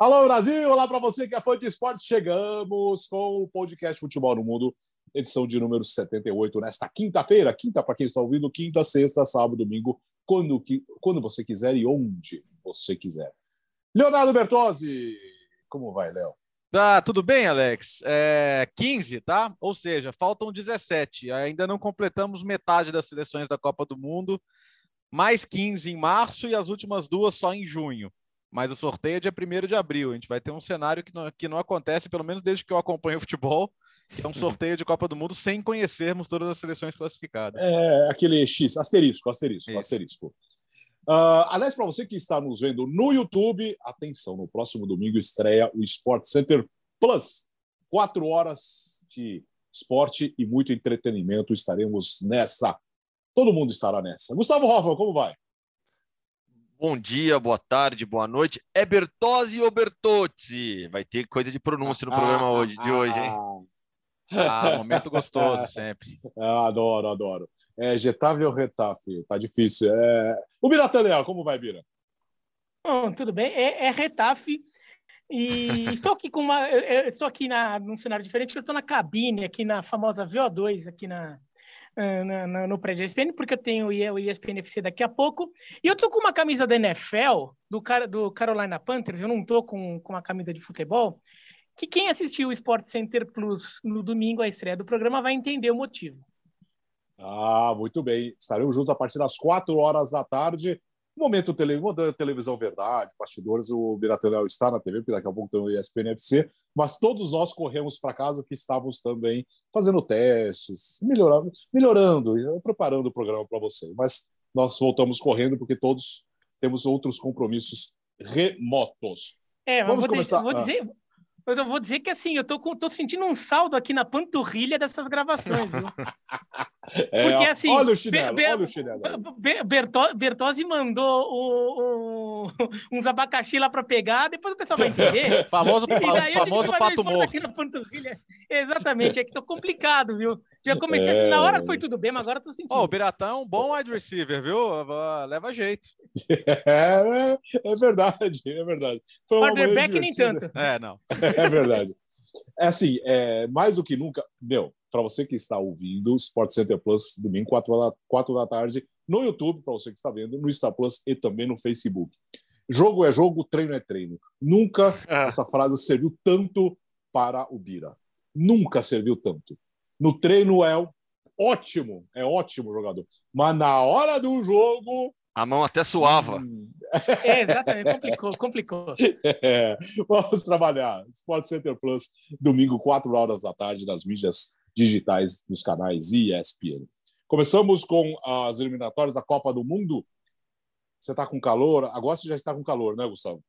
Alô, Brasil! Olá para você que é fã de esporte. Chegamos com o podcast Futebol no Mundo, edição de número 78, nesta quinta-feira. Quinta, para quem está ouvindo, quinta, sexta, sábado, domingo, quando, quando você quiser e onde você quiser. Leonardo Bertozzi, como vai, Léo? Tá, tudo bem, Alex? É 15, tá? Ou seja, faltam 17. Ainda não completamos metade das seleções da Copa do Mundo. Mais 15 em março e as últimas duas só em junho mas o sorteio é dia 1 de abril. A gente vai ter um cenário que não, que não acontece, pelo menos desde que eu acompanho o futebol, que é um sorteio de Copa do Mundo sem conhecermos todas as seleções classificadas. É aquele X, asterisco, asterisco, Isso. asterisco. Uh, aliás, para você que está nos vendo no YouTube, atenção, no próximo domingo estreia o Sport Center Plus. Quatro horas de esporte e muito entretenimento. Estaremos nessa. Todo mundo estará nessa. Gustavo Hoffman, como vai? Bom dia, boa tarde, boa noite. É Bertozzi ou Bertozzi? Vai ter coisa de pronúncia no programa ah, hoje, de hoje, hein? Ah, momento gostoso sempre. Ah, adoro, adoro. É Getafe ou Retafe? Tá difícil. É... O Biratanel, como vai, Bira? Bom, tudo bem. É, é Retafe. E estou aqui com uma. estou aqui na, num cenário diferente, eu estou na cabine, aqui na famosa VO2, aqui na, no, prédio ESPN, porque eu tenho o ESPN FC daqui a pouco. E eu tô com uma camisa da NFL, do, do Carolina Panthers, eu não tô com, com uma camisa de futebol, que quem assistiu o Sport Center Plus no domingo, a estreia do programa, vai entender o motivo. Ah, muito bem. Estaremos juntos a partir das quatro horas da tarde. Momento tele, televisão verdade, bastidores, o Biratanel está na TV, porque daqui a pouco tem o ESPN FC, mas todos nós corremos para casa que estávamos também fazendo testes, melhorando, melhorando, preparando o programa para você. Mas nós voltamos correndo porque todos temos outros compromissos remotos. É, Vamos vou começar. Dizer, vou, dizer, mas eu vou dizer que assim, eu tô, com, tô sentindo um saldo aqui na panturrilha dessas gravações? É, Porque assim. Olha o chinelo, Be olha o chinelo. Be Berto Bertozzi mandou o, o, uns abacaxi lá para pegar, depois o pessoal vai entender. famoso famoso pato morto. Exatamente, é que tô complicado, viu? Já comecei é... assim, na hora foi tudo bem, mas agora tô sentindo. Oh, o Biratã é um bom wide receiver, viu? Leva jeito. É, é verdade, é verdade. Quarterback nem tanto. É, não. É verdade. É assim, é, mais do que nunca, meu, para você que está ouvindo, Sport Center Plus, domingo, 4 da, 4 da tarde, no YouTube, para você que está vendo, no Star Plus e também no Facebook. Jogo é jogo, treino é treino. Nunca é. essa frase serviu tanto para o Bira. Nunca serviu tanto. No treino é ótimo, é ótimo jogador. Mas na hora do jogo. A mão até suava. Hum... É, exatamente, complicou, complicou. É, vamos trabalhar. Sport Center Plus, domingo, 4 horas da tarde, nas mídias digitais dos canais ESPN. Começamos com as eliminatórias da Copa do Mundo. Você está com calor? Agora você já está com calor, né, Gustavo?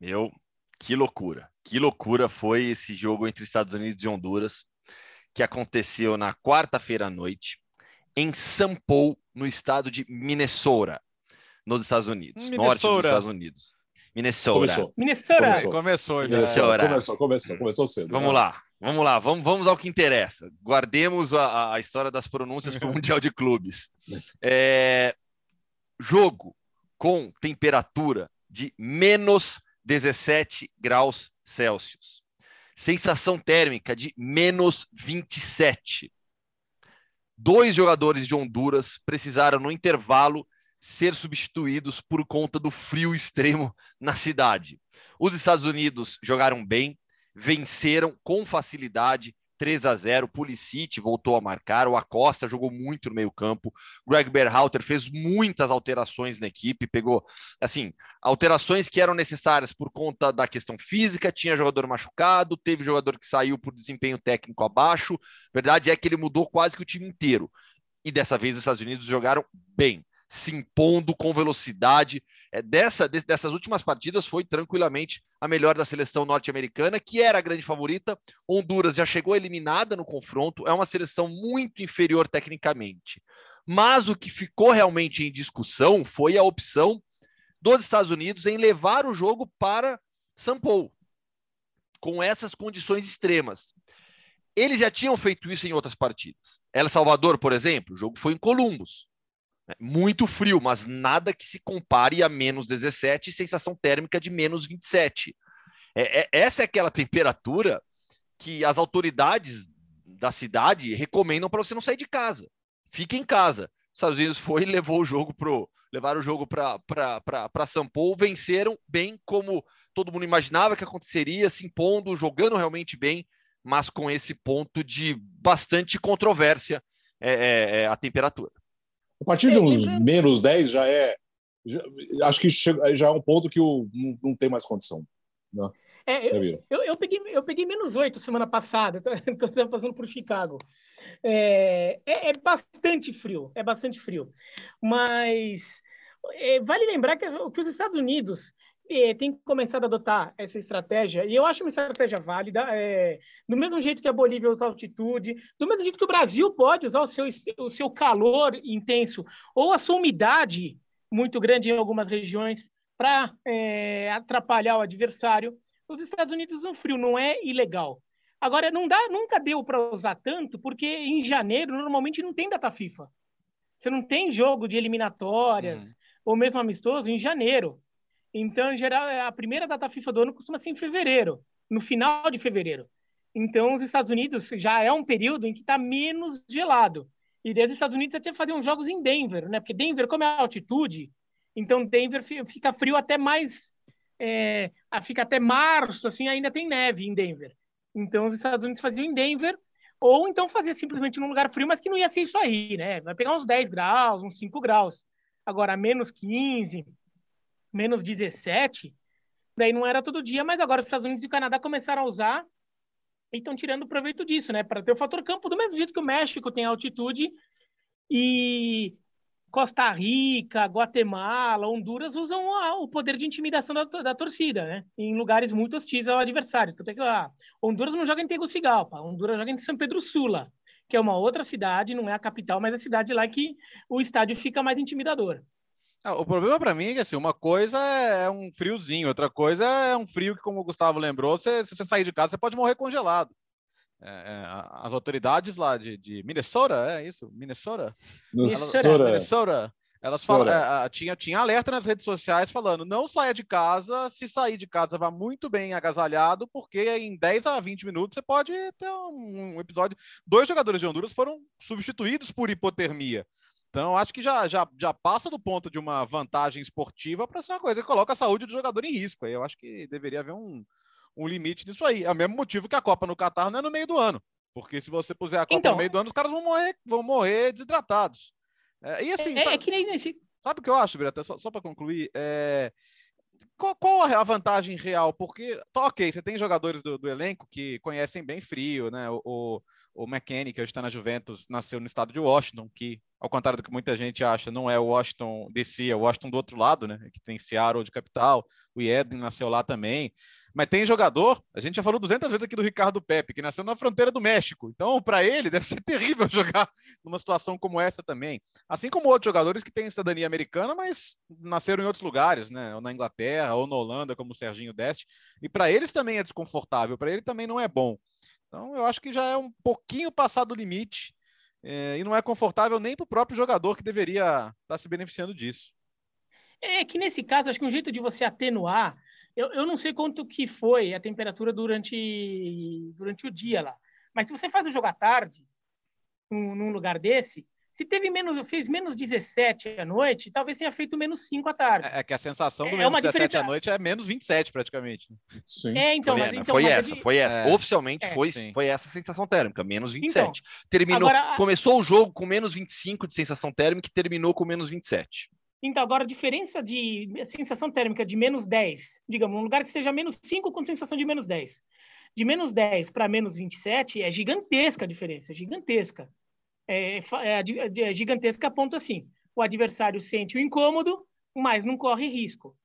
Meu, que loucura. Que loucura foi esse jogo entre Estados Unidos e Honduras que aconteceu na quarta-feira à noite em São Paulo, no estado de Minnesota, nos Estados Unidos, Minnesota. norte dos Estados Unidos. Minnesota. Começou. Minnesota. Começou, começou, Minnesota. começou, começou, começou cedo. Vamos né? lá, vamos lá, vamos, vamos ao que interessa. Guardemos a, a história das pronúncias para o Mundial de Clubes. É, jogo com temperatura de menos 17 graus Celsius sensação térmica de menos 27. Dois jogadores de Honduras precisaram, no intervalo, ser substituídos por conta do frio extremo na cidade. Os Estados Unidos jogaram bem, venceram com facilidade 3 a 0 Pulisic voltou a marcar, o Acosta jogou muito no meio-campo, Greg Berhalter fez muitas alterações na equipe, pegou, assim, alterações que eram necessárias por conta da questão física, tinha jogador machucado, teve jogador que saiu por desempenho técnico abaixo. Verdade é que ele mudou quase que o time inteiro. E dessa vez os Estados Unidos jogaram bem se impondo com velocidade. É, dessa, dessas últimas partidas foi tranquilamente a melhor da seleção norte-americana, que era a grande favorita. Honduras já chegou eliminada no confronto, é uma seleção muito inferior tecnicamente. Mas o que ficou realmente em discussão foi a opção dos Estados Unidos em levar o jogo para São Paulo, com essas condições extremas. Eles já tinham feito isso em outras partidas. El Salvador, por exemplo, o jogo foi em Columbus. É muito frio, mas nada que se compare a menos 17 e sensação térmica de menos 27. É, é, essa é aquela temperatura que as autoridades da cidade recomendam para você não sair de casa. Fique em casa. Os Estados Unidos foi e levou o jogo pro levaram o jogo para São Paulo, venceram bem como todo mundo imaginava que aconteceria, se impondo, jogando realmente bem, mas com esse ponto de bastante controvérsia é, é, é a temperatura. A partir de uns menos 10 já é. Já, acho que chega, já é um ponto que o, não, não tem mais condição. Né? É, eu, eu, eu, peguei, eu peguei menos 8 semana passada, que eu estava fazendo para o Chicago. É, é, é, bastante frio, é bastante frio. Mas é, vale lembrar que, que os Estados Unidos têm começado a adotar essa estratégia, e eu acho uma estratégia válida, é, do mesmo jeito que a Bolívia usa altitude, do mesmo jeito que o Brasil pode usar o seu, o seu calor intenso ou a sua umidade muito grande em algumas regiões para é, atrapalhar o adversário os Estados Unidos usam frio, não é ilegal. Agora, não dá, nunca deu para usar tanto, porque em janeiro normalmente não tem data FIFA. Você não tem jogo de eliminatórias, uhum. ou mesmo amistoso, em janeiro. Então, em geral, a primeira data FIFA do ano costuma ser em fevereiro, no final de fevereiro. Então, os Estados Unidos já é um período em que está menos gelado. E desde os Estados Unidos até fazer uns jogos em Denver, né? Porque Denver, como é altitude, então Denver fica frio até mais é, fica até março, assim, ainda tem neve em Denver. Então, os Estados Unidos faziam em Denver, ou então fazia simplesmente num lugar frio, mas que não ia ser isso aí, né? Vai pegar uns 10 graus, uns 5 graus. Agora, menos 15, menos 17, daí não era todo dia, mas agora os Estados Unidos e o Canadá começaram a usar e estão tirando proveito disso, né? Para ter o fator campo, do mesmo jeito que o México tem altitude e Costa Rica, Guatemala, Honduras usam o poder de intimidação da, da torcida, né? Em lugares muito hostis ao adversário. Tanto é que ah, Honduras não joga em Tegucigalpa, Honduras joga em São Pedro Sula, que é uma outra cidade, não é a capital, mas a cidade lá que o estádio fica mais intimidador. Ah, o problema para mim é que assim, uma coisa é um friozinho, outra coisa é um frio que, como o Gustavo lembrou, você, se você sair de casa, você pode morrer congelado. É, é as autoridades lá de, de, Minnesota, é isso? Minnesota? Minnesota. Minnesota. Elas falam, é, tinha, tinha alerta nas redes sociais falando: não saia de casa, se sair de casa, vá muito bem agasalhado, porque em 10 a 20 minutos você pode ter um, um episódio. Dois jogadores de Honduras foram substituídos por hipotermia. Então, acho que já, já, já passa do ponto de uma vantagem esportiva para ser uma coisa que coloca a saúde do jogador em risco. Eu acho que deveria haver um, um limite disso aí. É o mesmo motivo que a Copa no Catar não é no meio do ano. Porque se você puser a Copa então, no meio do ano, os caras vão morrer, vão morrer desidratados. É, e assim, é, sabe, é que nem nesse... sabe o que eu acho, Birata? Só, só para concluir, é... qual, qual, a vantagem real? Porque, tá, ok, você tem jogadores do, do elenco que conhecem bem frio, né? O, o, o McKennie, que hoje está na Juventus, nasceu no estado de Washington, que, ao contrário do que muita gente acha, não é o Washington DC, é o Washington do outro lado, né? Que tem Seattle de capital, o Eden nasceu lá também. Mas tem jogador, a gente já falou 200 vezes aqui do Ricardo Pepe, que nasceu na fronteira do México. Então, para ele, deve ser terrível jogar numa situação como essa também. Assim como outros jogadores que têm cidadania americana, mas nasceram em outros lugares, né? Ou na Inglaterra, ou na Holanda, como o Serginho Deste. E para eles também é desconfortável, para ele também não é bom. Então, eu acho que já é um pouquinho passado o limite. É, e não é confortável nem para o próprio jogador que deveria estar tá se beneficiando disso. É que nesse caso, acho que um jeito de você atenuar eu, eu não sei quanto que foi a temperatura durante, durante o dia lá. Mas se você faz o jogo à tarde, num lugar desse, se teve menos, fez menos 17 à noite, talvez tenha feito menos 5 à tarde. É, é que a sensação do é menos 17 diferença... à noite é menos 27 praticamente. Sim. É, então, foi, mas, então, foi mas essa, foi essa. É. Oficialmente é, foi, foi essa sensação térmica, menos 27. Então, terminou, agora, começou o jogo com menos 25 de sensação térmica e terminou com menos 27. Então, agora, a diferença de sensação térmica de menos 10, digamos, um lugar que seja menos 5 com sensação de menos 10. De menos 10 para menos 27 é gigantesca a diferença, é gigantesca. É, é, é gigantesca a ponto assim, o adversário sente o incômodo, mas não corre risco.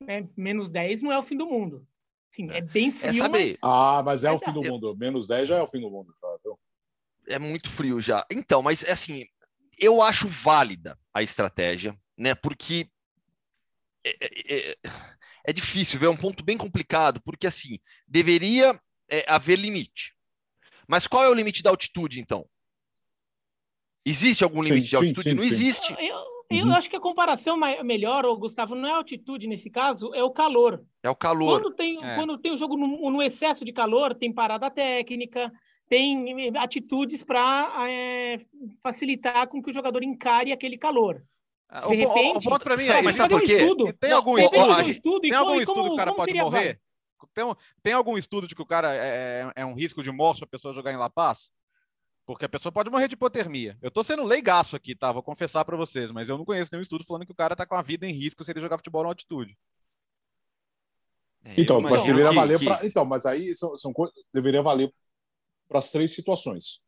Né? Menos 10 não é o fim do mundo. Sim, é bem é frio, é mas... Ah, mas é mas o fim do mundo. Menos 10 já é o fim do mundo. Já, viu? É muito frio já. Então, mas assim, eu acho válida a estratégia né? Porque é, é, é, é difícil, é um ponto bem complicado, porque assim, deveria é, haver limite. Mas qual é o limite da altitude, então? Existe algum limite sim, de altitude? Sim, sim, Não existe. Eu, Eu Uhum. acho que a comparação melhor, Gustavo, não é a altitude nesse caso, é o calor. É o calor. Quando tem, É. quando tem o jogo no, no excesso de calor, tem parada técnica, tem eh, atitudes para facilitar com que o jogador encare aquele calor. Ah, De O, po- o repente, ponto pra mim é mas isso. sabe por quê? estudo. E tem Não, algum repente, estudo? um gente- estudo e Tem algum como- estudo que o cara pode morrer? Tem, um- tem algum estudo de que o cara é, é- é um risco de morte para a pessoa jogar em La Paz? Porque a pessoa pode morrer de hipotermia. Eu tô sendo leigaço aqui, tá? Vou confessar para vocês, mas eu não conheço nenhum estudo falando que o cara tá com a vida em risco se ele jogar futebol na altitude. É, Então, mas deveria que- valer que- para. Então, mas aí são, são coisas. Deveria valer para as três situações.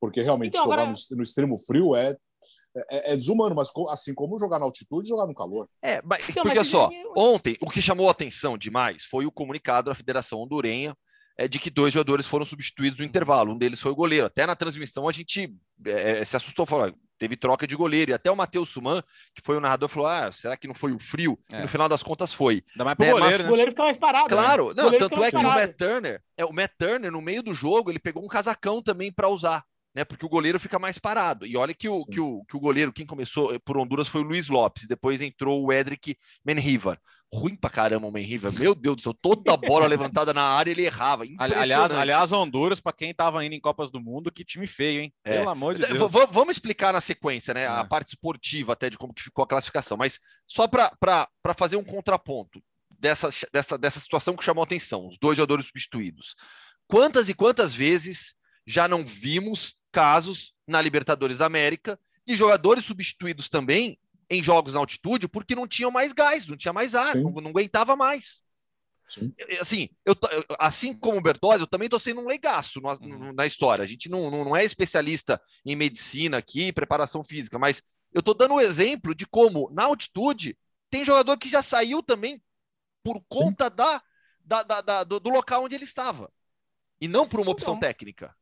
Porque realmente Então, jogar agora- no, no extremo frio é, é, é desumano, mas co- assim como jogar na altitude, jogar no calor. É, mas, Então, porque mas só, eu- ontem o que chamou a atenção demais foi o comunicado da Federação Hondurenha é, de que dois jogadores foram substituídos no intervalo. Um deles foi o goleiro. Até na transmissão a gente é, se assustou, falou, "Ah, teve troca de goleiro. E até o Matheus Suman, que foi o narrador, falou: ah, será que não foi o frio? E É. no final das contas foi. Ainda mais pro É, mas- goleiro, O né? goleiro fica mais parado. né? Claro, O não, tanto é que o mais Matt Turner, é, o Matt Turner, no meio do jogo, ele pegou um casacão também para usar, né? Porque o goleiro fica mais parado. E olha que o, Sim. que o, que o goleiro, quem começou por Honduras foi o Luiz Lopes, depois entrou o Edric Menrivar. Ruim pra caramba o Menrivar, meu Deus do céu, toda bola levantada na área ele errava. Ali- Aliás, aliás, Honduras, para quem tava indo em Copas do Mundo, que time feio, hein? É. Pelo amor de Deus. v- Vamos explicar na sequência, né? A É. parte esportiva até de como que ficou a classificação, mas só para fazer um contraponto dessa, dessa, dessa situação que chamou a atenção, os dois jogadores substituídos. Quantas e quantas vezes já não vimos casos na Libertadores da América de jogadores substituídos também em jogos na altitude porque não tinham mais gás, não tinha mais ar, não, não aguentava mais. Sim. Assim, eu, assim como o Bertozzi, eu também estou sendo um legaço no- Uhum. na história. A gente não, não, é especialista em medicina aqui, preparação física, mas eu estou dando um exemplo de como, na altitude, tem jogador que já saiu também por conta da, da, da- da- do, do local onde ele estava. E não por uma opção Então, técnica.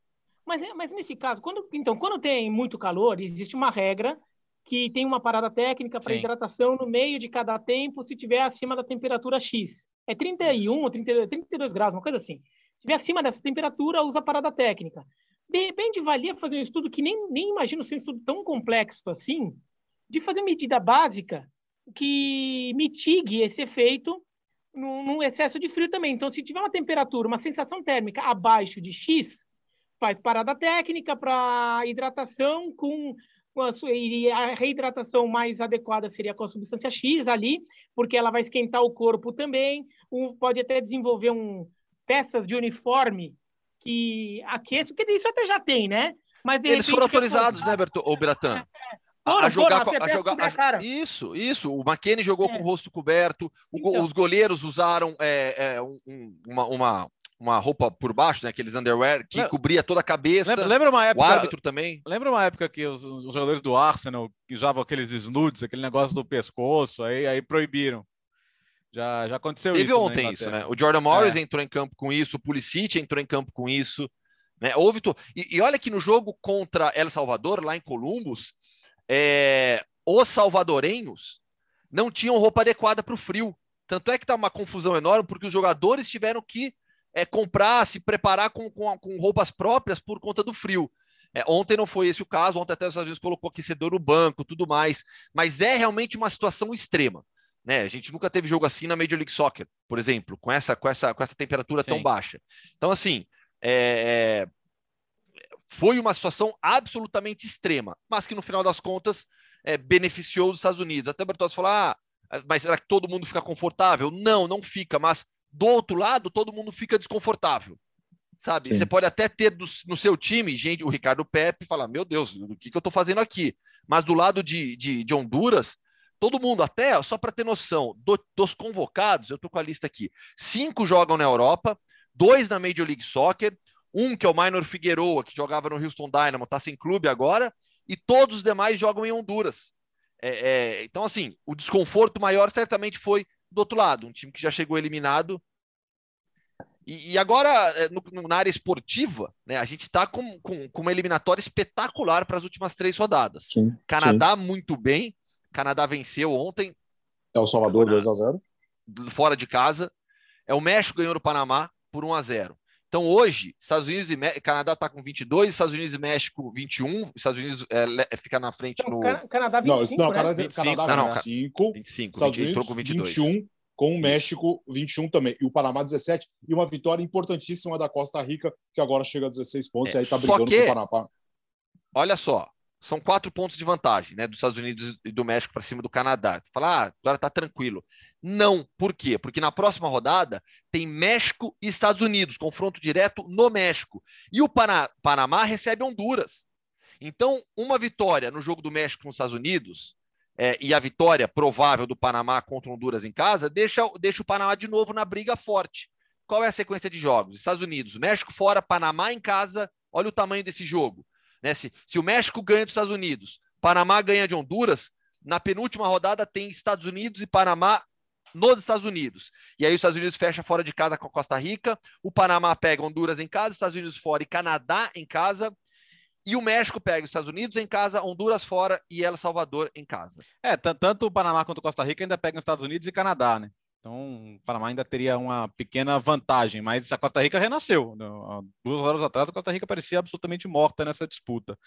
Mas, é- mas nesse caso, quando, então, quando tem muito calor, existe uma regra que tem uma parada técnica para hidratação no meio de cada tempo, se tiver acima da temperatura X. É 31 ou 30 32 graus, uma coisa assim. Se tiver acima dessa temperatura, usa a parada técnica. De repente, valia fazer um estudo que nem, nem imagino ser um estudo tão complexo assim, de fazer uma medida básica que mitigue esse efeito num, num excesso de frio também. Então, se tiver uma temperatura, uma sensação térmica abaixo de X, faz parada técnica para hidratação com, e a reidratação mais adequada seria com a substância X ali, porque ela vai esquentar o corpo também, um, pode até desenvolver um, peças de uniforme que aqueçam, quer dizer, isso até já tem, né? Mas Eles repente, foram autorizados, né, Berto, ô, Beratan? Foram, a jogar, foram, com- até a jogar a cara. isso, isso. O McKennie jogou É. com o rosto coberto. o Então. Os goleiros usaram é, é, um- uma, uma, uma roupa por baixo, né? Aqueles underwear que Lem- cobria toda a cabeça. Lembra, lembra uma o época. árbitro também. Lembra uma época que os, os jogadores do Arsenal usavam aqueles snudes, aquele negócio do pescoço, aí, aí proibiram. Já, já aconteceu Teve isso. na ontem isso, né? O Jordan Morris É. entrou em campo com isso, o Pulisic entrou em campo com isso. Né? Houve to... e, e olha que no jogo contra El Salvador, lá em Columbus, é, os salvadorenhos não tinham roupa adequada para o frio. Tanto é que tá uma confusão enorme, porque os jogadores tiveram que é, comprar, se preparar com, com, com roupas próprias por conta do frio. É, ontem não foi esse o caso, ontem até os Estados Unidos colocou aquecedor no banco, tudo mais. Mas é realmente uma situação extrema. Né? A gente nunca teve jogo assim na Major League Soccer, por exemplo, com essa, com essa, com essa temperatura tão Sim. baixa. Então, assim, é, é, foi uma situação absolutamente extrema, mas que no final das contas é, beneficiou os Estados Unidos. Até o Bertozzi falou: ah, mas será que todo mundo fica confortável? Não, não fica, mas do outro lado, todo mundo fica desconfortável. Sabe? Sim. Você pode até ter do- no seu time gente, o Ricardo Pepe, falar: meu Deus, o que, que eu estou fazendo aqui? Mas do lado de, de, de Honduras, todo mundo, até só para ter noção, do- dos convocados, eu estou com a lista aqui: cinco jogam na Europa, dois na Major League Soccer, um que é o Minor Figueroa, que jogava no Houston Dynamo, está sem clube agora, e todos os demais jogam em Honduras. É, é, então, assim, o desconforto maior certamente foi do outro lado, um time que já chegou eliminado. E, e agora, é, no- na área esportiva, né, a gente está com, com, com uma eliminatória espetacular para as últimas três rodadas. Sim. Canadá muito bem, Canadá venceu ontem, É o Salvador 2 a 0 fora de casa. É o México ganhou o Panamá por 1 a 0. Então, hoje, Estados Unidos e Mé- Canadá está com 22, Estados Unidos e México 21. Estados Unidos é, fica na frente Então, no Cana- Canadá 25, Não, não, né? Canadá, 25, Canadá não, não, 25, 25, Estados 20, entrou Unidos com 22. 21, com o México 21 também. E o Panamá 17. E uma vitória importantíssima da Costa Rica, que agora chega a 16 pontos É, e aí tá só brigando que- com o Panamá. Olha só, são quatro pontos de vantagem, né, dos Estados Unidos e do México para cima do Canadá. Fala, ah, agora tá tranquilo. Não, por quê? Porque na próxima rodada tem México e Estados Unidos, confronto direto no México. E o Pana- Panamá recebe Honduras. Então, uma vitória no jogo do México nos Estados Unidos é, e a vitória provável do Panamá contra Honduras em casa deixa, deixa o Panamá de novo na briga forte. Qual é a sequência de jogos? Estados Unidos, México fora, Panamá em casa. Olha o tamanho desse jogo. Né? Se, se o México ganha dos Estados Unidos, Panamá ganha de Honduras, na penúltima rodada tem Estados Unidos e Panamá nos Estados Unidos. E aí os Estados Unidos fecha fora de casa com a Costa Rica, o Panamá pega Honduras em casa, Estados Unidos fora e Canadá em casa. E o México pega os Estados Unidos em casa, Honduras fora e El Salvador em casa. É, tan- tanto o Panamá quanto Costa Rica ainda pegam Estados Unidos e Canadá, né? Então, o Panamá ainda teria uma pequena vantagem, mas a Costa Rica renasceu. né? Duas horas atrás, a Costa Rica parecia absolutamente morta nessa disputa.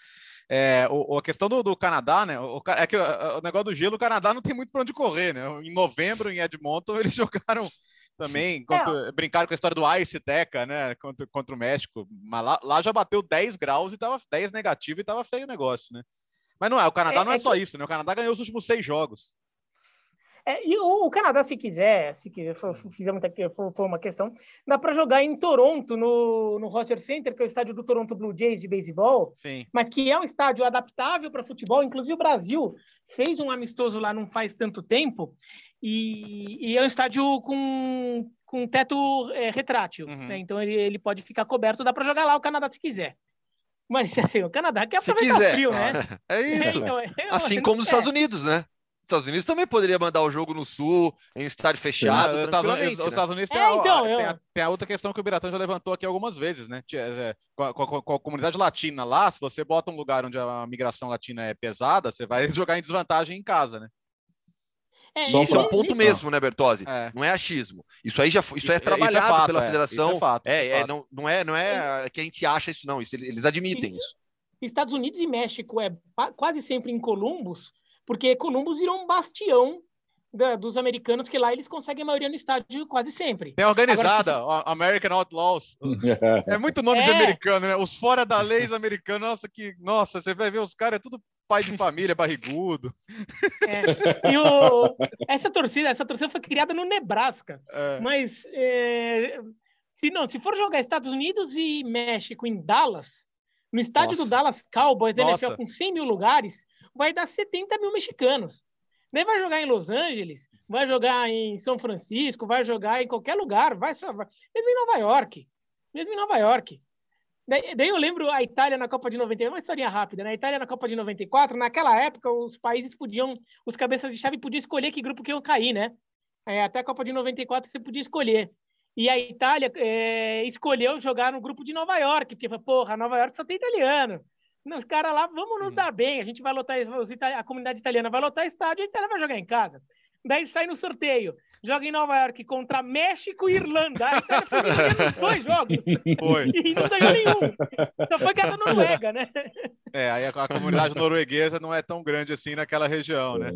É, o, a questão do, do Canadá, né? O, é que o, o negócio do gelo, o Canadá não tem muito para onde correr, né? Em novembro, em Edmonton, eles jogaram também, contra- brincaram com a história do Ice Teca, né? Contra, contra o México. Mas lá, lá já bateu 10 graus e tava 10 negativo e tava feio o negócio, né? Mas não é, o Canadá É- não é, é só que- isso, né? O Canadá ganhou os últimos seis jogos. É, e o, o Canadá, se quiser, se quiser, for, for- fizer muita, for, for uma questão, dá para jogar em Toronto, no, no Rogers Center, que é o estádio do Toronto Blue Jays de beisebol, mas que é um estádio adaptável para futebol. Inclusive, o Brasil fez um amistoso lá não faz tanto tempo, e, e é um estádio com, com teto é, retrátil. Uhum. né? Então, ele, ele pode ficar coberto, dá para jogar lá o Canadá se quiser. Mas assim, o Canadá quer Se aproveitar quiser. o frio, né? É isso. Então, é- Assim é- como nos é. Estados Unidos, né? Estados Unidos também poderia mandar o jogo no sul, em um estádio fechado, os Estados Unidos, tranquilamente, os né? Estados Unidos tem, É, a, então, tem eu- a- tem a outra questão que o Biratã já levantou aqui algumas vezes, né? É, Com a, com a- com a comunidade latina lá, se você bota um lugar onde a migração latina é pesada, você vai jogar em desvantagem em casa, né? É, Só Isso é um ponto isso- mesmo, né, Bertozzi? É. Não é achismo. Isso aí já foi- isso, é Isso- isso é trabalhado fato, pela é. federação. Isso é fato, É, isso é é, fato. não, não é, não é que a gente acha isso, não. Isso, eles admitem isso. Estados Unidos e México é quase sempre em Columbus, porque Columbus virou um bastião da- dos americanos, que lá eles conseguem a maioria no estádio quase sempre. Tem a organizada, Agora, a American Outlaws. É muito nome de É. americano, né? Os fora da leis americanos, nossa, que. Nossa, você vai ver os caras, é tudo pai de família, barrigudo. É. E o- essa torcida, essa torcida foi criada no Nebraska, É. mas é, se não, se for jogar Estados Unidos e México em Dallas, no estádio Nossa. do Dallas Cowboys da Nossa. NFL com 100 mil lugares, vai dar 70 mil mexicanos. Daí vai jogar em Los Angeles, vai jogar em São Francisco, vai jogar em qualquer lugar, vai só, mesmo em Nova York, mesmo em Nova York. Daí, daí eu lembro a Itália na Copa de 94, uma historinha rápida, né? A Itália na Copa de 94, naquela época os países podiam, os cabeças de chave podiam escolher que grupo que iam cair, né? É, até a Copa de 94 você podia escolher. E a Itália é, escolheu jogar no grupo de Nova York, porque, porra, Nova York só tem italiano. Os caras lá, vamos nos Uhum. dar bem, a gente vai lotar, os ita- a comunidade italiana vai lotar estádio e a Itália vai jogar em casa. Daí sai no sorteio, joga em Nova York contra México e Irlanda. A Itália foi nos dois jogos Foi. e não ganhou nenhum. Só foi ganhar da Noruega, né? É, aí a, a comunidade norueguesa não é tão grande assim naquela região, né?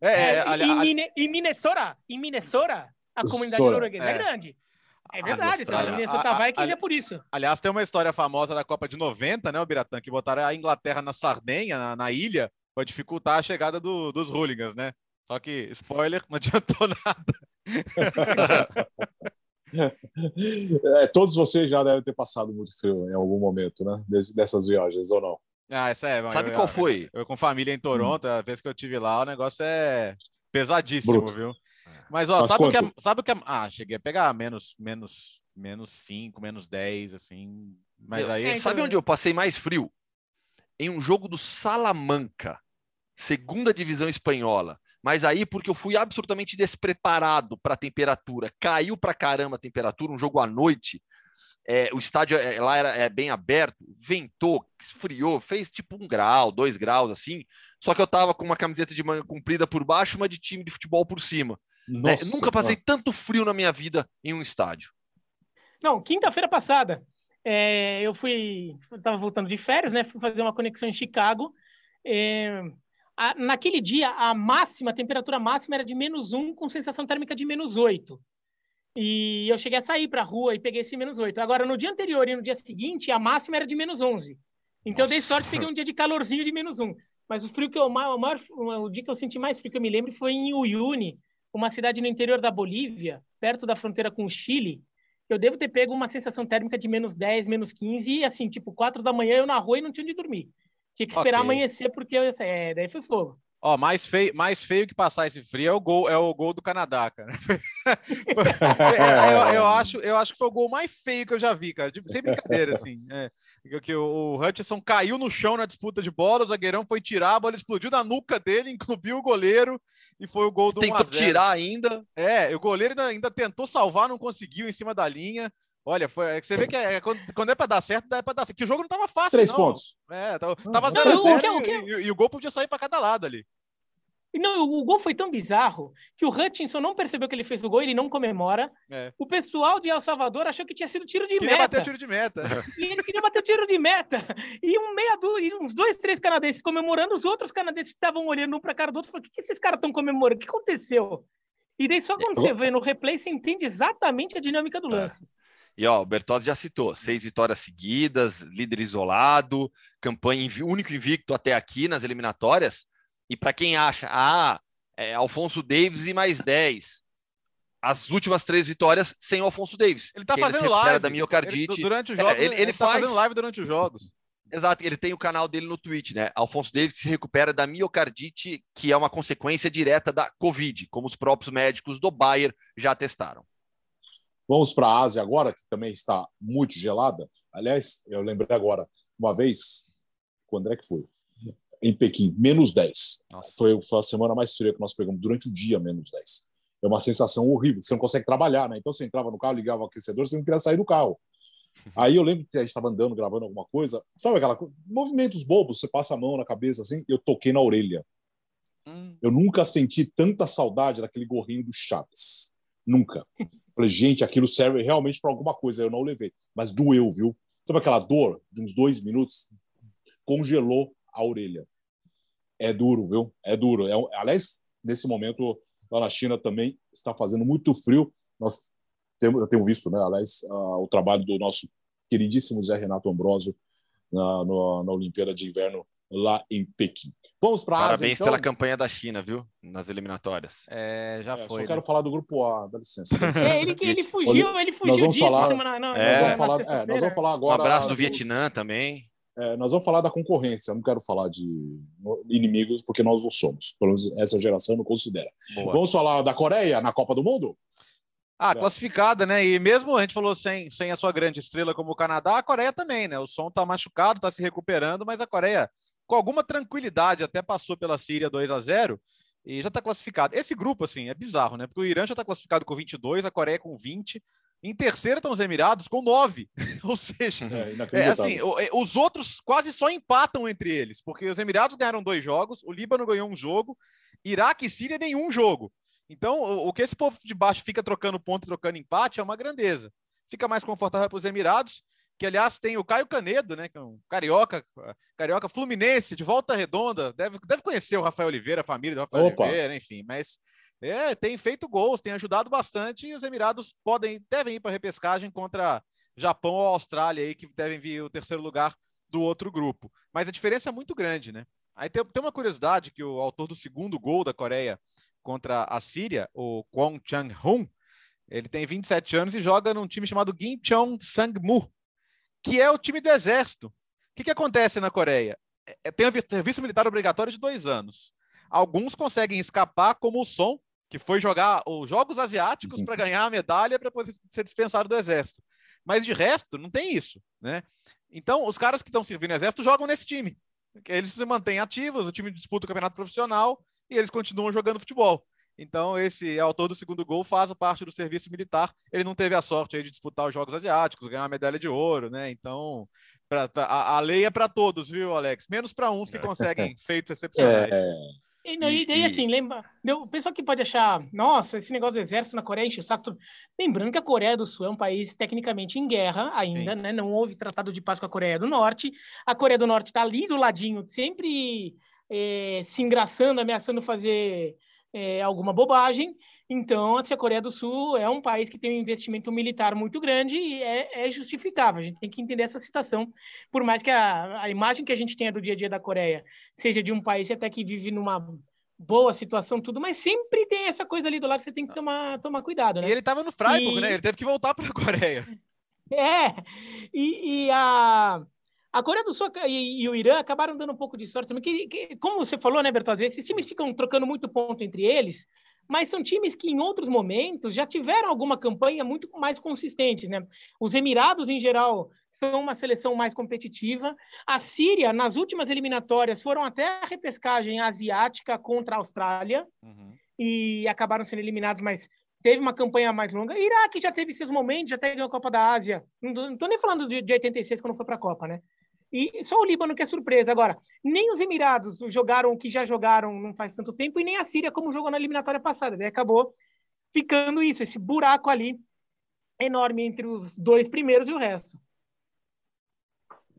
É, É, é, ali- em, ali- Mine- em Minnesota, em Minnesota, a comunidade Sora. norueguesa é. É. grande. É verdade, tá? Minnesota a- a- Vikings a- é por isso. aliás, tem uma história famosa da Copa de 90, né, o Biratã, que botaram a Inglaterra na Sardenha, na, na ilha, para dificultar a chegada do- dos hooligans, né? Só que, spoiler, não adiantou nada. É, todos vocês já devem ter passado muito frio em algum momento, né? Des- dessas viagens, ou não? Ah, essa é. Sabe eu- qual eu- foi? Eu, com família em Toronto, a vez que eu tive lá, o negócio é pesadíssimo, Bruto. viu? Mas, ó, Mas sabe o, que é, sabe o que é. Ah, cheguei a pegar menos, menos, menos 5, menos 10, assim. Mas Meu, aí. Sabe onde eu passei mais frio? Em um jogo do Salamanca, segunda divisão espanhola. Mas aí porque eu fui absolutamente despreparado para a temperatura. Caiu pra caramba a temperatura, um jogo à noite. É, o estádio é, lá era é, bem aberto, ventou, esfriou, fez tipo um grau, dois graus assim. Só que eu tava com uma camiseta de manga comprida por baixo, e uma de time de futebol por cima. Né? Nossa, Nunca passei tanto frio na minha vida em um estádio. Não, quinta-feira passada, É, eu fui, estava voltando de férias, né? Fui fazer uma conexão em Chicago. É, a, naquele dia, a máxima, a temperatura máxima era de menos 1, com sensação térmica de menos 8. E eu cheguei a sair para a rua e peguei esse menos 8. Agora, no dia anterior e no dia seguinte, a máxima era de menos 11. Então, eu dei sorte, peguei um dia de calorzinho de menos 1. Mas o frio que eu, o, maior, o dia que eu senti mais frio que eu me lembro foi em Uyuni, uma cidade no interior da Bolívia, perto da fronteira com o Chile. Eu devo ter pego uma sensação térmica de menos 10, menos 15, e assim, tipo, 4 da manhã eu na rua e não tinha onde dormir. Tinha que esperar okay. amanhecer, porque é, daí foi fogo. Ó, mais feio, mais feio que passar esse frio é o gol, é o gol do Canadá, cara. eu, eu, acho, eu acho que foi o gol mais feio que eu já vi, cara. Tipo, sem brincadeira, assim. É, que o, o Hutchinson caiu no chão na disputa de bola, o zagueirão foi tirar, a bola explodiu na nuca dele, incluiu o goleiro e foi o gol do Tentou tirar ainda. É, o goleiro ainda, ainda tentou salvar, não conseguiu em cima da linha. Olha, foi, é você vê que é, é quando, quando, é para dar certo, dá para dar certo. Que o jogo não tava fácil. Três não. pontos. É, tava, tava zero não, e, e, e, o gol podia sair para cada lado ali. E não, o gol foi tão bizarro que o Hutchinson não percebeu que ele fez o gol, ele não comemora. É. O pessoal de El Salvador achou que tinha sido tiro de queria meta. Queria bater tiro de meta. E ele queria bater tiro de meta. E um meia do, e uns dois, três canadenses comemorando, os outros canadenses estavam olhando um para a cara do outro, falando: o que, que esses caras estão comemorando? O que aconteceu? E daí só quando você vê no replay, você entende exatamente a dinâmica do é. lance. É. E ó, o Bertozzi já citou: seis vitórias seguidas, líder isolado, campanha único invicto até aqui nas eliminatórias. E para quem acha, ah, é, Alfonso Davis e mais 10. As últimas três vitórias sem o Alfonso Davis. Ele tá fazendo live da miocardite. Ele, durante os jogos, é, ele, ele, ele tá faz... fazendo live durante os jogos. Exato, ele tem o canal dele no Twitch, né? Alfonso Davis se recupera da miocardite, que é uma consequência direta da Covid, como os próprios médicos do Bayer já testaram. Vamos para a Ásia agora, que também está muito gelada. Aliás, eu lembrei agora, uma vez, quando é que foi? Em Pequim, menos 10. Foi, foi a semana mais fria que nós pegamos, durante o dia, menos 10. É uma sensação horrível, você não consegue trabalhar, né? Então você entrava no carro, ligava o aquecedor, você não queria sair do carro. Aí eu lembro que a gente estava andando, gravando alguma coisa, sabe aquela movimentos bobos, você passa a mão na cabeça assim, eu toquei na orelha. Hum. Eu nunca senti tanta saudade daquele gorrinho do Chaves. Nunca. Falei, gente, aquilo serve realmente para alguma coisa. Eu não levei. Mas doeu, viu? Sabe aquela dor de uns dois minutos? Congelou a orelha. É duro, viu? É duro. É, aliás, nesse momento, lá na China também está fazendo muito frio. Nós temos, eu tenho visto, né, aliás, uh, o trabalho do nosso queridíssimo Zé Renato Ambrosio na, na, na Olimpíada de Inverno lá em Pequim. Vamos para Parabéns Ásia, então. pela campanha da China, viu? Nas eliminatórias. É, já é, foi. Só né? quero falar do grupo A, dá licença. Dá licença. É, ele, ele fugiu, ele fugiu nós vamos disso falar, semana, não, é, nós, vamos falar, é, nós vamos falar agora. Um abraço do Vietnã também. É, nós vamos falar da concorrência, não quero falar de inimigos, porque nós não somos. Pelo menos essa geração não considera. Boa. Vamos falar da Coreia na Copa do Mundo? Ah, é. classificada, né? E mesmo a gente falou sem, sem a sua grande estrela como o Canadá, a Coreia também, né? O som tá machucado, tá se recuperando, mas a Coreia com alguma tranquilidade, até passou pela Síria 2 a 0 e já está classificado. Esse grupo, assim, é bizarro, né? Porque o Irã já está classificado com 22, a Coreia com 20. Em terceiro estão os Emirados com 9. Ou seja, é, é, assim, é, os outros quase só empatam entre eles, porque os Emirados ganharam dois jogos, o Líbano ganhou um jogo, Iraque e Síria nenhum jogo. Então, o, o que esse povo de baixo fica trocando ponto e trocando empate é uma grandeza. Fica mais confortável para os Emirados que aliás tem o Caio Canedo, né, que é um carioca, carioca fluminense, de volta redonda, deve, deve conhecer o Rafael Oliveira, a família do Rafael Opa. Oliveira, enfim, mas é, tem feito gols, tem ajudado bastante e os Emirados podem, devem ir para repescagem contra Japão ou Austrália aí, que devem vir o terceiro lugar do outro grupo. Mas a diferença é muito grande, né? Aí tem, tem uma curiosidade que o autor do segundo gol da Coreia contra a Síria, o Kwon Chang-hun, ele tem 27 anos e joga num time chamado Gimcheon Sangmu, que é o time do Exército. O que, que acontece na Coreia? É, é tem o serviço militar obrigatório de dois anos. Alguns conseguem escapar, como o Som, que foi jogar os Jogos Asiáticos para ganhar a medalha para poder ser dispensado do Exército. Mas de resto, não tem isso. Né? Então, os caras que estão servindo no Exército jogam nesse time. Eles se mantêm ativos, o time disputa o campeonato profissional e eles continuam jogando futebol. Então, esse autor do segundo gol faz parte do serviço militar. Ele não teve a sorte de disputar os Jogos Asiáticos, ganhar a medalha de ouro, né? Então, pra, a, a, lei é para todos, viu, Alex? Menos para uns que é. conseguem feitos excepcionais. É, E, e, e assim, lembra, o pessoal que pode achar, nossa, esse negócio do exército na Coreia enche o saco. Lembrando que a Coreia do Sul é um país tecnicamente em guerra ainda, Sim. né? Não houve tratado de paz com a Coreia do Norte. A Coreia do Norte está ali do ladinho, sempre é, se engraçando, ameaçando fazer é, alguma bobagem. Então, assim, a Coreia do Sul é um país que tem um investimento militar muito grande e é, é justificável. A gente tem que entender essa situação. Por mais que a, a, imagem que a gente tenha do dia a dia da Coreia seja de um país até que vive numa boa situação, tudo, mas sempre tem essa coisa ali do lado que você tem que tomar, tomar cuidado, né? E ele estava no Freiburg, e... né? Ele teve que voltar para a Coreia. É, e, e a... A Coreia do Sul e, e, o Irã acabaram dando um pouco de sorte também. Que, que, como você falou, né, Bertozzi? Esses times ficam trocando muito ponto entre eles, mas são times que em outros momentos já tiveram alguma campanha muito mais consistente, né? Os Emirados, em geral, são uma seleção mais competitiva. A Síria, nas últimas eliminatórias, foram até a repescagem asiática contra a Austrália uhum. e acabaram sendo eliminados, mas teve uma campanha mais longa. Iraque já teve seus momentos, já teve a Copa da Ásia. Não estou nem falando de, de 86, quando foi para a Copa, né? E só o Líbano que é surpresa. Agora, nem os Emirados jogaram o que já jogaram não faz tanto tempo, e nem a Síria como jogou na eliminatória passada. Daí acabou ficando isso, esse buraco ali enorme entre os dois primeiros e o resto.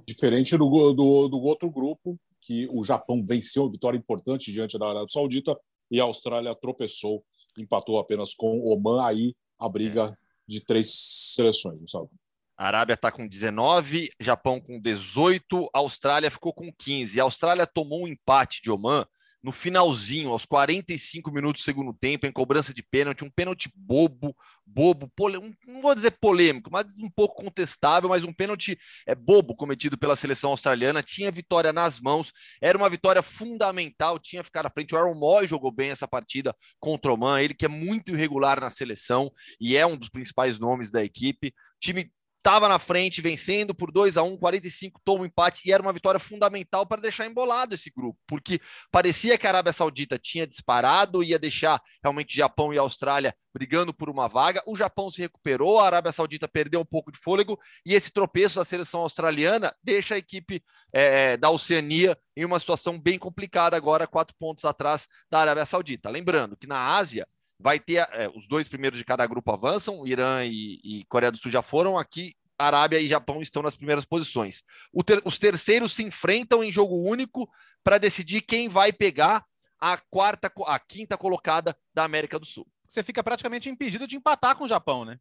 Diferente do, do, do outro grupo, que o Japão venceu, vitória importante diante da Arábia Saudita, e a Austrália tropeçou, empatou apenas com Oman, aí a briga de três seleções, sabe? A Arábia está com 19, Japão com 18, a Austrália ficou com 15. A Austrália tomou um empate de Oman no finalzinho, aos 45 minutos do segundo tempo, em cobrança de pênalti, um pênalti bobo, bobo, pole... não vou dizer polêmico, mas um pouco contestável, mas um pênalti é bobo cometido pela seleção australiana, tinha vitória nas mãos, era uma vitória fundamental, tinha ficar à frente. O Aaron Moy jogou bem essa partida contra o ele que é muito irregular na seleção e é um dos principais nomes da equipe. O time estava na frente, vencendo por 2 a 1 45, toma um empate, e era uma vitória fundamental para deixar embolado esse grupo, porque parecia que a Arábia Saudita tinha disparado, ia deixar realmente Japão e Austrália brigando por uma vaga. O Japão se recuperou, a Arábia Saudita perdeu um pouco de fôlego, e esse tropeço da seleção australiana deixa a equipe é, da Oceania em uma situação bem complicada agora, quatro pontos atrás da Arábia Saudita. Lembrando que na Ásia, vai ter é, os dois primeiros de cada grupo avançam, Irã e, e, Coreia do Sul já foram, aqui Arábia e Japão estão nas primeiras posições. Ter, os terceiros se enfrentam em jogo único para decidir quem vai pegar a quarta, a quinta colocada da América do Sul. Você fica praticamente impedido de empatar com o Japão, né?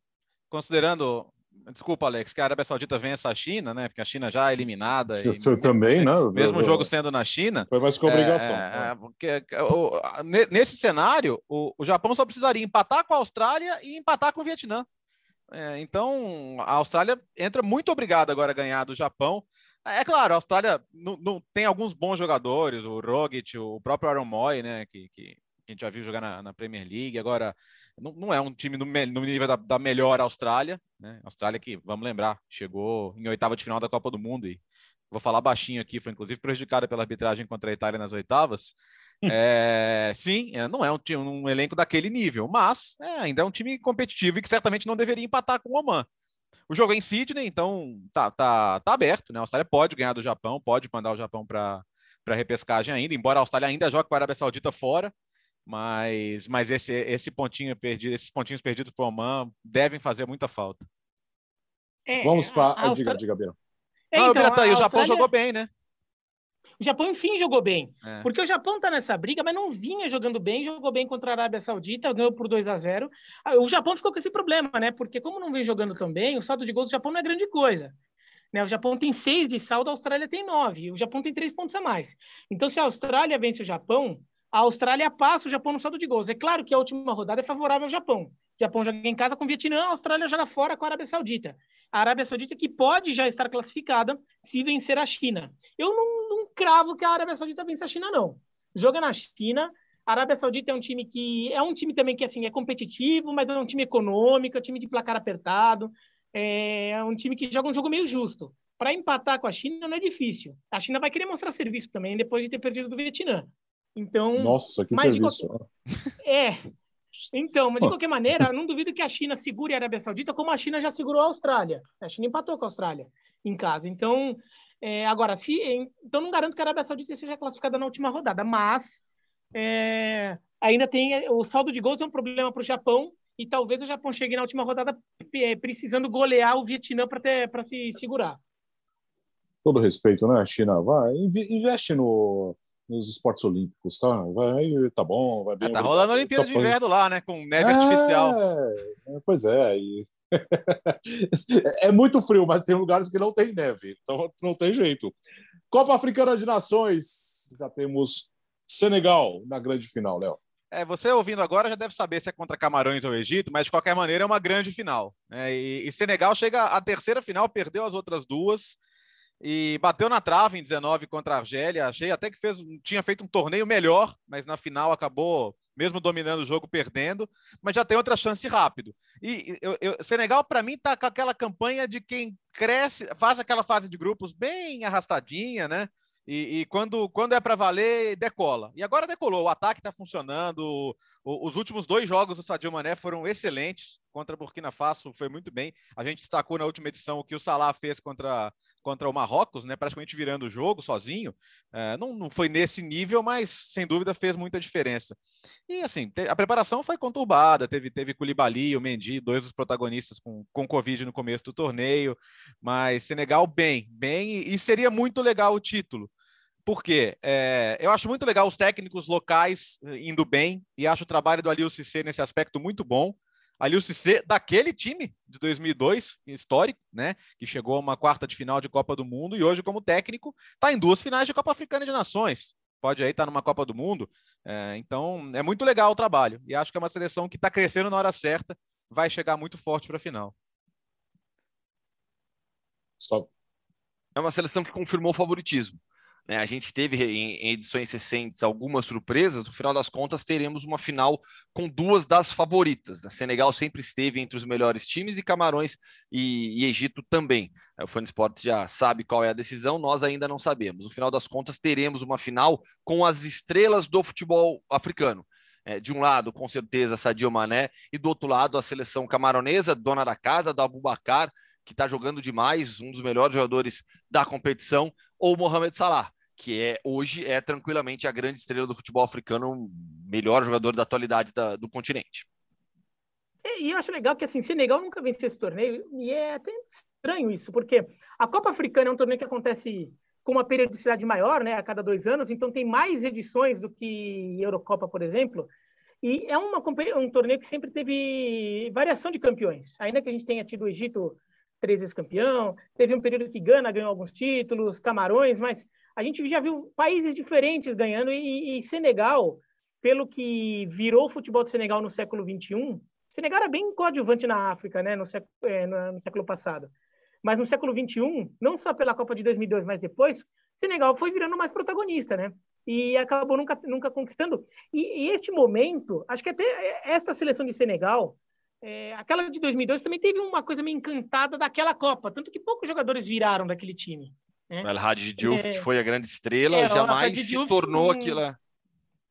Considerando Desculpa, Alex, que a Arábia Saudita vença a China, né? Porque a China já é eliminada. Você e, também, né? Mesmo o jogo sendo na China. Foi mais que obrigação. É, é, né? porque, o, nesse cenário, o, o Japão só precisaria empatar com a Austrália e empatar com o Vietnã. É, então, a Austrália entra muito obrigada agora a ganhar do Japão. É claro, a Austrália não, não, tem alguns bons jogadores, o Rogic, o próprio Aaron Moy, né? Que, que, que a gente já viu jogar na, na Premier League. Agora, não, não é um time no, no nível da, da, melhor Austrália, né? Austrália que, vamos lembrar, chegou em oitava de final da Copa do Mundo e vou falar baixinho aqui, foi inclusive prejudicada pela arbitragem contra a Itália nas oitavas. É, sim, é, não é um, um, elenco daquele nível, mas é, ainda é um time competitivo e que certamente não deveria empatar com o Oman. O jogo é em Sydney, então tá, tá, tá aberto, né? A Austrália pode ganhar do Japão, pode mandar o Japão para repescagem ainda, embora a Austrália ainda jogue com a Arábia Saudita fora, mas, mas esse, esse pontinho perdido, esses pontinhos perdidos para o Oman devem fazer muita falta. É, Vamos para. Austrália... Diga, diga, Bira. É, então, Não, tá aí, o Japão jogou bem, né? O Japão, enfim, jogou bem. É. Porque o Japão está nessa briga, mas não vinha jogando bem, jogou bem contra a Arábia Saudita, ganhou por 2 a 0 ah, O Japão ficou com esse problema, né? Porque como não vem jogando tão bem, o saldo de gols do Japão não é grande coisa. Né? O Japão tem seis de saldo, a Austrália tem nove. O Japão tem três pontos a mais. Então, se a Austrália vence o Japão, a Austrália passa o Japão no saldo de gols. É claro que a última rodada é favorável ao Japão. O Japão joga em casa com o Vietnã, a Austrália joga fora com a Arábia Saudita. A Arábia Saudita que pode já estar classificada se vencer a China. Eu não, não cravo que a Arábia Saudita vence a China, não. Joga na China. A Arábia Saudita é um time que é um time também que assim é competitivo, mas é um time econômico, é um time de placar apertado, é um time que joga um jogo meio justo. Para empatar com a China não é difícil. A China vai querer mostrar serviço também depois de ter perdido do Vietnã. Então, Nossa, que serviço. Qualquer... É. Então, mas de qualquer maneira, não duvido que a China segure a Arábia Saudita, como a China já segurou a Austrália. A China empatou com a Austrália em casa. Então, é, agora, se então não garanto que a Arábia Saudita seja classificada na última rodada, mas é, ainda tem o saldo de gols é um problema para o Japão e talvez o Japão chegue na última rodada é, precisando golear o Vietnã para se segurar. Todo respeito, né, China? Vai, investe no, nos esportes olímpicos, tá? Vai, tá bom, vai bem. É, tá rolando a Olimpíada tá de Inverno lá, né? Com neve é, artificial. Pois é, e... é muito frio, mas tem lugares que não tem neve, então não tem jeito. Copa Africana de Nações, já temos Senegal na grande final, Léo. É, você ouvindo agora já deve saber se é contra Camarões ou Egito, mas de qualquer maneira é uma grande final. Né? E, e, Senegal chega à terceira final, perdeu as outras duas e bateu na trave em 19 contra a Argélia. Achei até que fez, tinha feito um torneio melhor, mas na final acabou mesmo dominando o jogo, perdendo, mas já tem outra chance rápido. E eu, eu, Senegal, para mim, está com aquela campanha de quem cresce, faz aquela fase de grupos bem arrastadinha, né? E, e, quando, quando é para valer, decola. E agora decolou, o ataque está funcionando. O, os últimos dois jogos do Sadio Mané foram excelentes. Contra Burkina Faso foi muito bem. A gente destacou na última edição o que o Salah fez contra, contra o Marrocos, né? praticamente virando o jogo sozinho. É, não, não foi nesse nível, mas sem dúvida fez muita diferença. E assim, a preparação foi conturbada. Teve, teve Koulibaly, o Mendy, dois dos protagonistas com, com Covid no começo do torneio. Mas Senegal bem, bem. E seria muito legal o título por quê? É, eu acho muito legal os técnicos locais eh, indo bem e acho o trabalho do Alil Cissé nesse aspecto muito bom. Alil Cissé, daquele time de 2002, histórico, né, que chegou a uma quarta de final de Copa do Mundo e hoje, como técnico, está em duas finais de Copa Africana de Nações. Pode aí estar tá numa Copa do Mundo. É, então, é muito legal o trabalho. E acho que é uma seleção que está crescendo na hora certa, vai chegar muito forte para a final. É uma seleção que confirmou o favoritismo. Né? A gente teve em, edições recentes algumas surpresas, no final das contas, teremos uma final com duas das favoritas. Né? Senegal sempre esteve entre os melhores times e Camarões e, e Egito também. O Fone Sports já sabe qual é a decisão, nós ainda não sabemos. No final das contas, teremos uma final com as estrelas do futebol africano. É, de um lado, com certeza, Sadio Mané, e do outro lado, a seleção camaronesa, dona da casa, do Abubacar, que está jogando demais, um dos melhores jogadores da competição, ou Mohamed Salah, que é hoje é tranquilamente a grande estrela do futebol africano, melhor jogador da atualidade da, do continente. E eu acho legal que assim, Senegal nunca venceu esse torneio, e é até estranho isso, porque a Copa Africana é um torneio que acontece com uma periodicidade maior, né, a cada dois anos, então tem mais edições do que Eurocopa, por exemplo, e é uma, um torneio que sempre teve variação de campeões, ainda que a gente tenha tido o Egito três vezes campeão, teve um período que Gana ganhou alguns títulos, Camarões, mas a gente já viu países diferentes ganhando e, e Senegal, pelo que virou o futebol do Senegal no século 21, Senegal era bem coadjuvante na África, né, no século, é, no século passado. Mas no século 21, não só pela Copa de 2002, mas depois, Senegal foi virando mais protagonista, né? E acabou nunca, nunca conquistando. E, e este momento, acho que até essa seleção de Senegal, é, aquela de 2002 também teve uma coisa meio encantada daquela Copa, tanto que poucos jogadores viraram daquele time. Né? O El Hadji Diouf, é, que foi a grande estrela, é, jamais se tornou um, aquilo.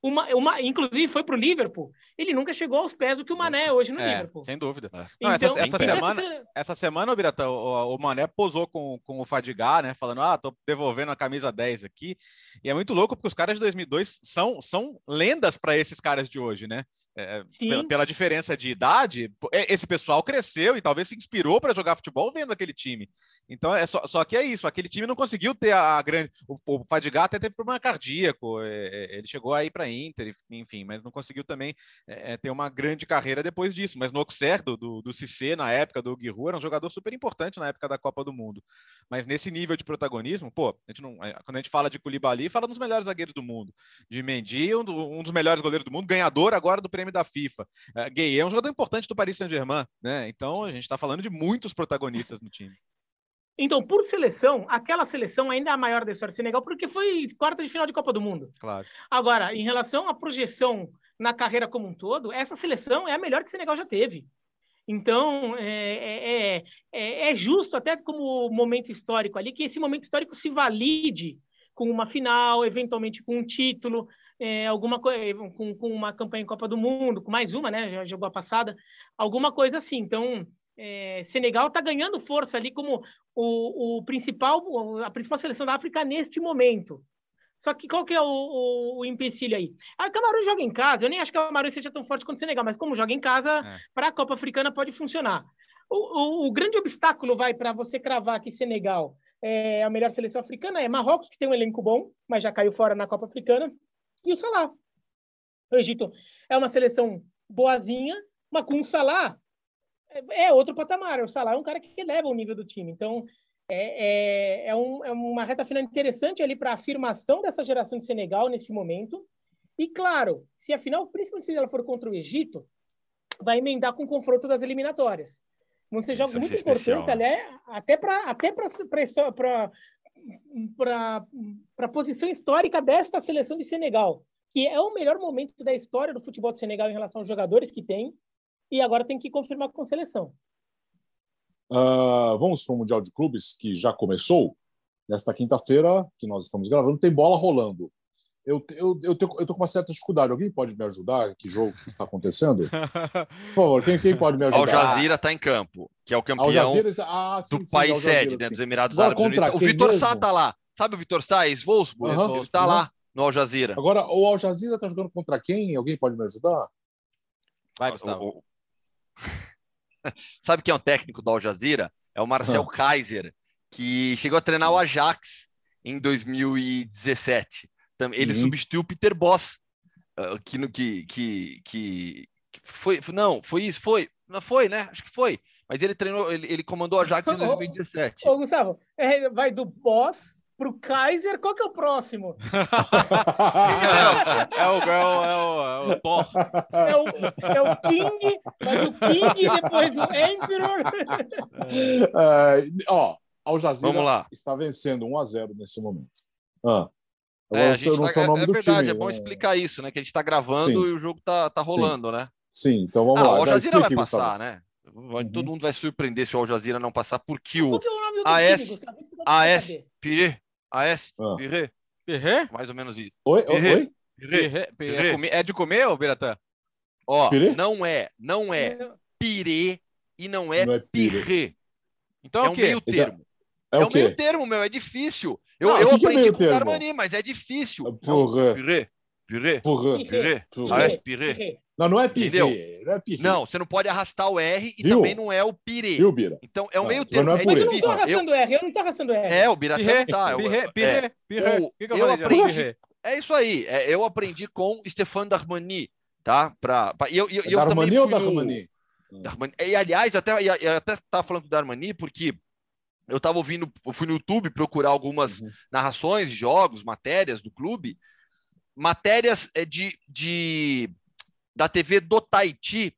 Uma, uma, inclusive foi para o Liverpool. Ele nunca chegou aos pés do que o Mané hoje no é, Liverpool. Sem dúvida. É. Não, então, essa, essa semana, essa semana, Birata, o, o, Mané posou com, com o Fadigar, né? Falando, ah, tô devolvendo a camisa 10 aqui. E é muito louco porque os caras de 2002 são, são lendas para esses caras de hoje, né? É, pela, pela, diferença de idade, é, esse pessoal cresceu e talvez se inspirou para jogar futebol vendo aquele time. Então, é só, só que é isso, aquele time não conseguiu ter a, a grande. O, o Fadigar até teve problema cardíaco, é, é ele chegou aí para Inter, enfim, mas não conseguiu também é, é, ter uma grande carreira depois disso. Mas no Auxerre, do, do, do Cissé, na época do Giroud, era um jogador super importante na época da Copa do Mundo. Mas nesse nível de protagonismo, pô, a gente não, quando a gente fala de Koulibaly, fala dos melhores zagueiros do mundo. De Mendy, um, um dos melhores goleiros do mundo, ganhador agora do prêmio prêmio da FIFA. É, Gay é um jogador importante do Paris Saint-Germain, né? Então a gente está falando de muitos protagonistas no time. Então, por seleção, aquela seleção ainda é a maior da história do Senegal, porque foi quarta de final de Copa do Mundo. Claro. Agora, em relação à projeção na carreira como um todo, essa seleção é a melhor que o Senegal já teve. Então, é, é, é, é, justo, até como momento histórico ali, que esse momento histórico se valide com uma final, eventualmente com um título é, alguma coisa com, com, uma campanha em Copa do Mundo, com mais uma, né? Já jogou a passada, alguma coisa assim. Então, é, Senegal está ganhando força ali como o, o principal, a principal seleção da África neste momento. Só que qual que é o, o, o empecilho aí? A Camarões joga em casa, eu nem acho que a Camarões seja tão forte quanto o Senegal, mas como joga em casa, é. para a Copa Africana pode funcionar. O, o, o grande obstáculo vai para você cravar que Senegal é a melhor seleção africana é Marrocos, que tem um elenco bom, mas já caiu fora na Copa Africana, e o Salah. O Egito é uma seleção boazinha, mas com o Salah é, é outro patamar. O Salah é um cara que eleva o nível do time. Então, é, é, é, um, é uma reta final interessante ali para a afirmação dessa geração de Senegal neste momento. E, claro, se a final, principalmente se ela for contra o Egito, vai emendar com o confronto das eliminatórias. Vão ser jogos muito importantes, ali, até para até para a posição histórica desta seleção de Senegal, que é o melhor momento da história do futebol de Senegal em relação aos jogadores que tem, e agora tem que confirmar com seleção. Uh, vamos para o Mundial de Clubes, que já começou. Nesta quinta-feira, que nós estamos gravando, tem bola rolando. Eu, eu, eu, tenho, eu tô com uma certa dificuldade. Alguém pode me ajudar? Que jogo que está acontecendo? Por favor, quem, quem pode me ajudar? Al Jazeera está em campo, que é o campeão ah, sim, do sim, país sede, né, dos Emirados Agora, Árabes Unidos. O Vitor Sá está lá. Sabe o Vitor Sá, ex-Wolfsburg? Uhum, está uhum. lá no Al Jazeera. Agora, o Al Jazeera está jogando contra quem? Alguém pode me ajudar? Vai, Gustavo. Sabe quem é o técnico do Al Jazeera? É o Marcel uhum. Kaiser, que chegou a treinar o Ajax em 2017. Ele uhum. substituiu o Peter Boss, uh, que, que, que, que foi, não, foi isso, foi, não foi, né? Acho que foi. Mas ele treinou, ele, ele comandou o Ajax em 2017. Ô, ô Gustavo, é, vai do Boss pro Kaiser, qual que é o próximo? é, é, o, é, o, é, o, é o Thor. É o, é o King, mas o King depois o Emperor. É, ó, Al Jazeera está vencendo 1 a 0 nesse momento. Ah. É, a gente tá, é, é verdade, time, é bom né? explicar isso, né? Que a gente está gravando Sim. e o jogo tá, tá rolando, Sim. né? Sim, então vamos ah, lá. O Al Jazeera vai passar, né? Uhum. Todo mundo vai surpreender se o Al Jazeera não passar, porque o, que é o AS, AS Pirê AS, ah. Pirê. Pirê? Mais ou menos isso. Oi, Pirê. oi? Pirê. Pirê. É, é de comer, ô Biratã? Ó, Pirê? não é, não é pirê e não é, não é pirê. Então é, é o quê? meio então, termo. É, é o, meio termo, meu, é difícil. Eu, ah, eu que aprendi que é com o Darmani, mas é difícil. Porra. Pirê. Pirê. Porra. Pirê. Não, não é pirê. Não, é pirê. não, você não pode arrastar o R e Viu? também não é o pirê. Viu, Bira? Então é o meio termo. Não é, é mas eu não tô arrastando eu... R, eu não tô arrastando R. É, o Bira pirê, tá. Pirê, pirê, pirê. O, que que eu, eu aprendi. É isso aí. É, eu aprendi com Stefano Darmani, tá? Pra, pra, e eu, eu, é eu Darmani também ou Darmani? No... Darmani? E, aliás, eu até, eu até tava falando do Darmani porque eu tava ouvindo, eu fui no YouTube procurar algumas uhum. narrações jogos, matérias do clube, matérias é, de, de da TV do Tahiti,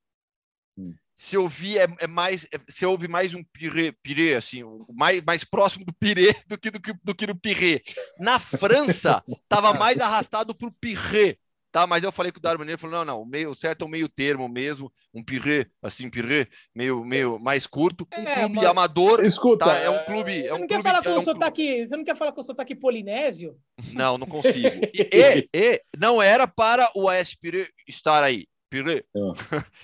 hum. se ouvir é, é, mais, é, se ouve mais um pirê, pirê assim, mais, mais próximo do pirê do que do que, do que do pirê. Na França, estava mais arrastado para o pirê. Tá, mas eu falei com o Darwin, ele falou: não, não, o, meio, o certo é o meio termo mesmo, um pirê, assim, pirê, meio, meio mais curto. Um é, clube mas... amador. Escuta, tá, é um clube. É um não clube, quer falar com é um sotaque, Você não quer falar com o sotaque polinésio? Não, não consigo. e, e, e não era para o AS Pirê estar aí. Pirê.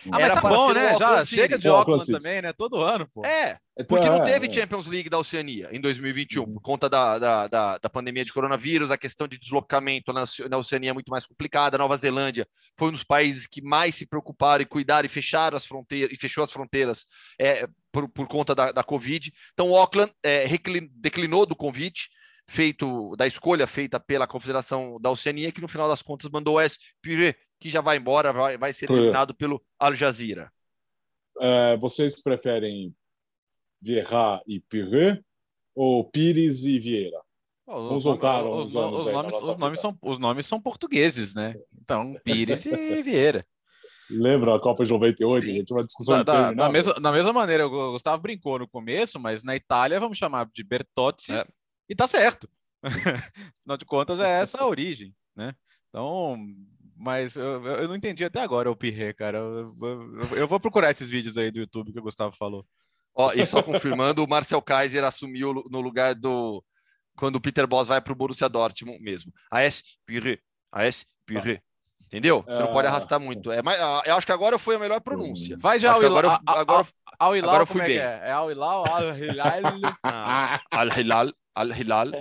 É. ah, mas tá bom, né? Já chega de óculos também, né? Todo ano, pô. É, porque não teve Champions League da Oceania em 2021, por conta da, da, da, da pandemia de coronavírus, a questão de deslocamento na, na Oceania é muito mais complicada. A Nova Zelândia foi um dos países que mais se preocuparam e cuidaram e fecharam as fronteiras e fechou as fronteiras é, por, por conta da, da Covid. Então, o Auckland é, declinou do convite feito da escolha feita pela Confederação da Oceania, que no final das contas mandou o S. Pirê que já vai embora, vai, vai ser eliminado pelo Al Jazeera. É, vocês preferem Vieira e Pirê ou Pires e Vieira? Vamos voltar os, os, os, nomes, os, nomes são, os nomes são portugueses, né? Então, Pires e Vieira. Lembra a Copa de 98? Sim. A gente tinha uma discussão da, da, da, mesma, da mesma maneira, o Gustavo brincou no começo, mas na Itália vamos chamar de Bertozzi é. e tá certo. Afinal de contas, é essa a origem, né? Então, mas eu, eu não entendi até agora o Pirré, cara. Eu, eu, eu, vou procurar esses vídeos aí do YouTube que o Gustavo falou. Ó, e só confirmando, o Marcel Kaiser assumiu no lugar do. Quando o Peter Boss vai para o Borussia Dortmund mesmo. AS Pirré. AS Pirré. Entendeu? Você não pode arrastar muito. É, mas, ah, eu acho que agora foi a melhor pronúncia. Vai já ao Agora, agora, ao Hilal, agora fui é bem. É? é ao Hilal, Al Hilal. Al Hilal. Al-Hilal.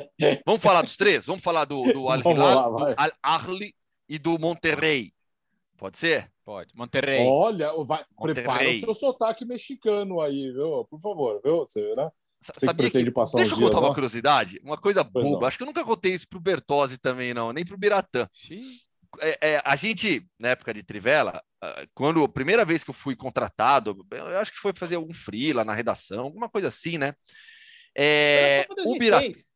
Vamos falar dos três? Vamos falar do, do Al-Hilal, do Al-Ahli e do Monterrey. Pode ser? Pode. Monterrey. Olha, vai, Monterrey. prepara o seu sotaque mexicano aí, viu? Por favor, viu? Você, né? Você Sabia pretende que... passar Deixa eu contar dias uma lá? curiosidade, uma coisa Pois boba. não. Acho que eu nunca contei isso pro Bertozzi também, não, nem pro Biratã. É, é, a gente, na época de Trivela, ah, quando a primeira vez que eu fui contratado, eu acho que foi fazer algum free lá na redação, alguma coisa assim, né? É, o Biratã. 2006.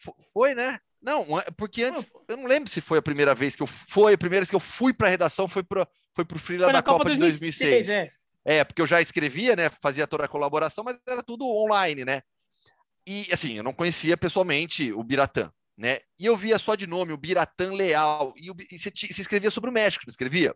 Fo- Foi, né? Não, porque antes, eu não lembro se foi a primeira vez que eu foi, a primeira vez que eu fui para a redação foi para foi pro Free lá Foi da na Copa, de 2006. é. É, porque eu já escrevia, né? Fazia toda a colaboração, mas era tudo online, né? E assim, eu não conhecia pessoalmente o Biratã, né? E eu via só de nome o Biratã Leal. E, o, e você, você escrevia sobre o México, não escrevia?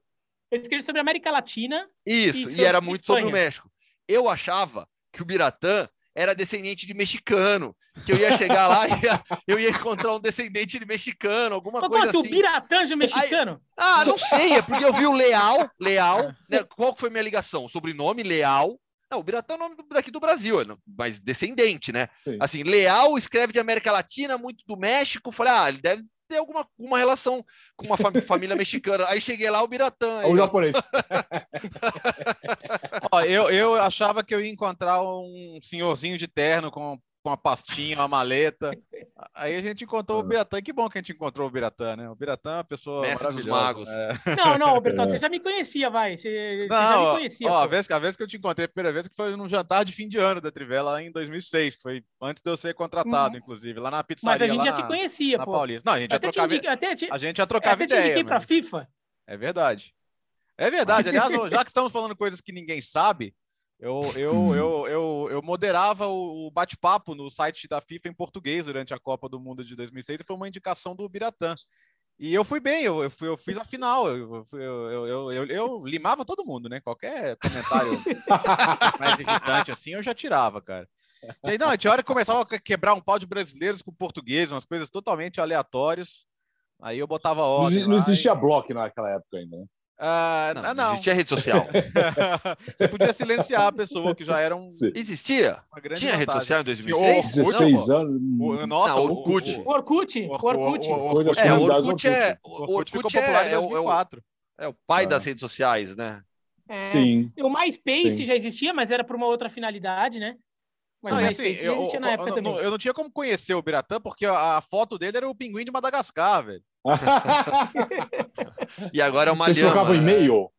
Eu escrevi sobre a América Latina. Isso, E e era muito sobre o Espanha. México. Eu achava que o Biratã era descendente de mexicano, que eu ia chegar lá e ia- eu ia encontrar um descendente de mexicano, alguma Mas coisa assim, assim. o Biratanja mexicano? Ah, não sei, é porque eu vi o Leal, Leal, né? Qual que foi minha ligação? Sobrenome Leal. Não, o Biratã é o nome do- daqui do Brasil, é mas descendente, né? Sim. Assim, Leal escreve de América Latina, muito do México. Falei, ah, ele deve ter alguma uma relação com uma fami- família mexicana. Aí cheguei lá, o Biratã. aí, O japonês. Ó, eu, eu achava que eu ia encontrar um senhorzinho de terno com, com uma pastinha, uma maleta. Aí a gente encontrou o Biratã. Que bom que a gente encontrou o Biratã, né? O Biratã é uma pessoa Mestre dos magos. É. Não, não, Bertão, É. você já me conhecia, vai. Você, você já Não, me conhecia. ó, a, vez, a vez que eu te encontrei a primeira vez que foi num jantar de fim de ano da Trivela lá em 2006, que foi antes de eu ser contratado, Uhum. inclusive, lá na pizzaria. Mas a gente lá já na, se conhecia, na pô. Paulista. Não, a gente já Até trocava, indiquei, até te, a gente já trocava até te ideia. indiquei pra FIFA. É verdade. É verdade. Aliás, já que estamos falando coisas que ninguém sabe, eu, eu, eu, eu, eu moderava o, bate-papo no site da FIFA em português durante a Copa do Mundo de 2006 e foi uma indicação do Biratã. E eu fui bem, eu, eu, fui, eu fiz a final, eu, eu, eu, eu, limava todo mundo, né? Qualquer comentário mais irritante assim, eu já tirava, cara. E aí, não, tinha hora que começava a quebrar um pau de brasileiros com português, umas coisas totalmente aleatórias. Aí eu botava Não, ordem. exi- não lá e- existia bloco naquela época ainda. Né? Ah, Não, ah, não não. existia rede social. Você podia silenciar a pessoa, que já era um, Sim. Existia? Tinha rede vantagem. social em Orkut, 2006? 16 pô. anos. O- Nossa, Não, o- Orkut. o- Orkut, o Orkut. o- Orkut- É, o Orkut é, o Orkut ficou é, popular em é o- é o, 2004. é o pai Ah. das redes sociais, né? É. Sim. O MySpace Sim. já existia, mas era para uma outra finalidade, né? Mas Não, MySpace assim, eu, eu- época eu não, eu não tinha como conhecer o Biratã, porque a, a foto dele era o pinguim de Madagascar, velho. E agora é uma Vocês lhama. trocavam e-mail?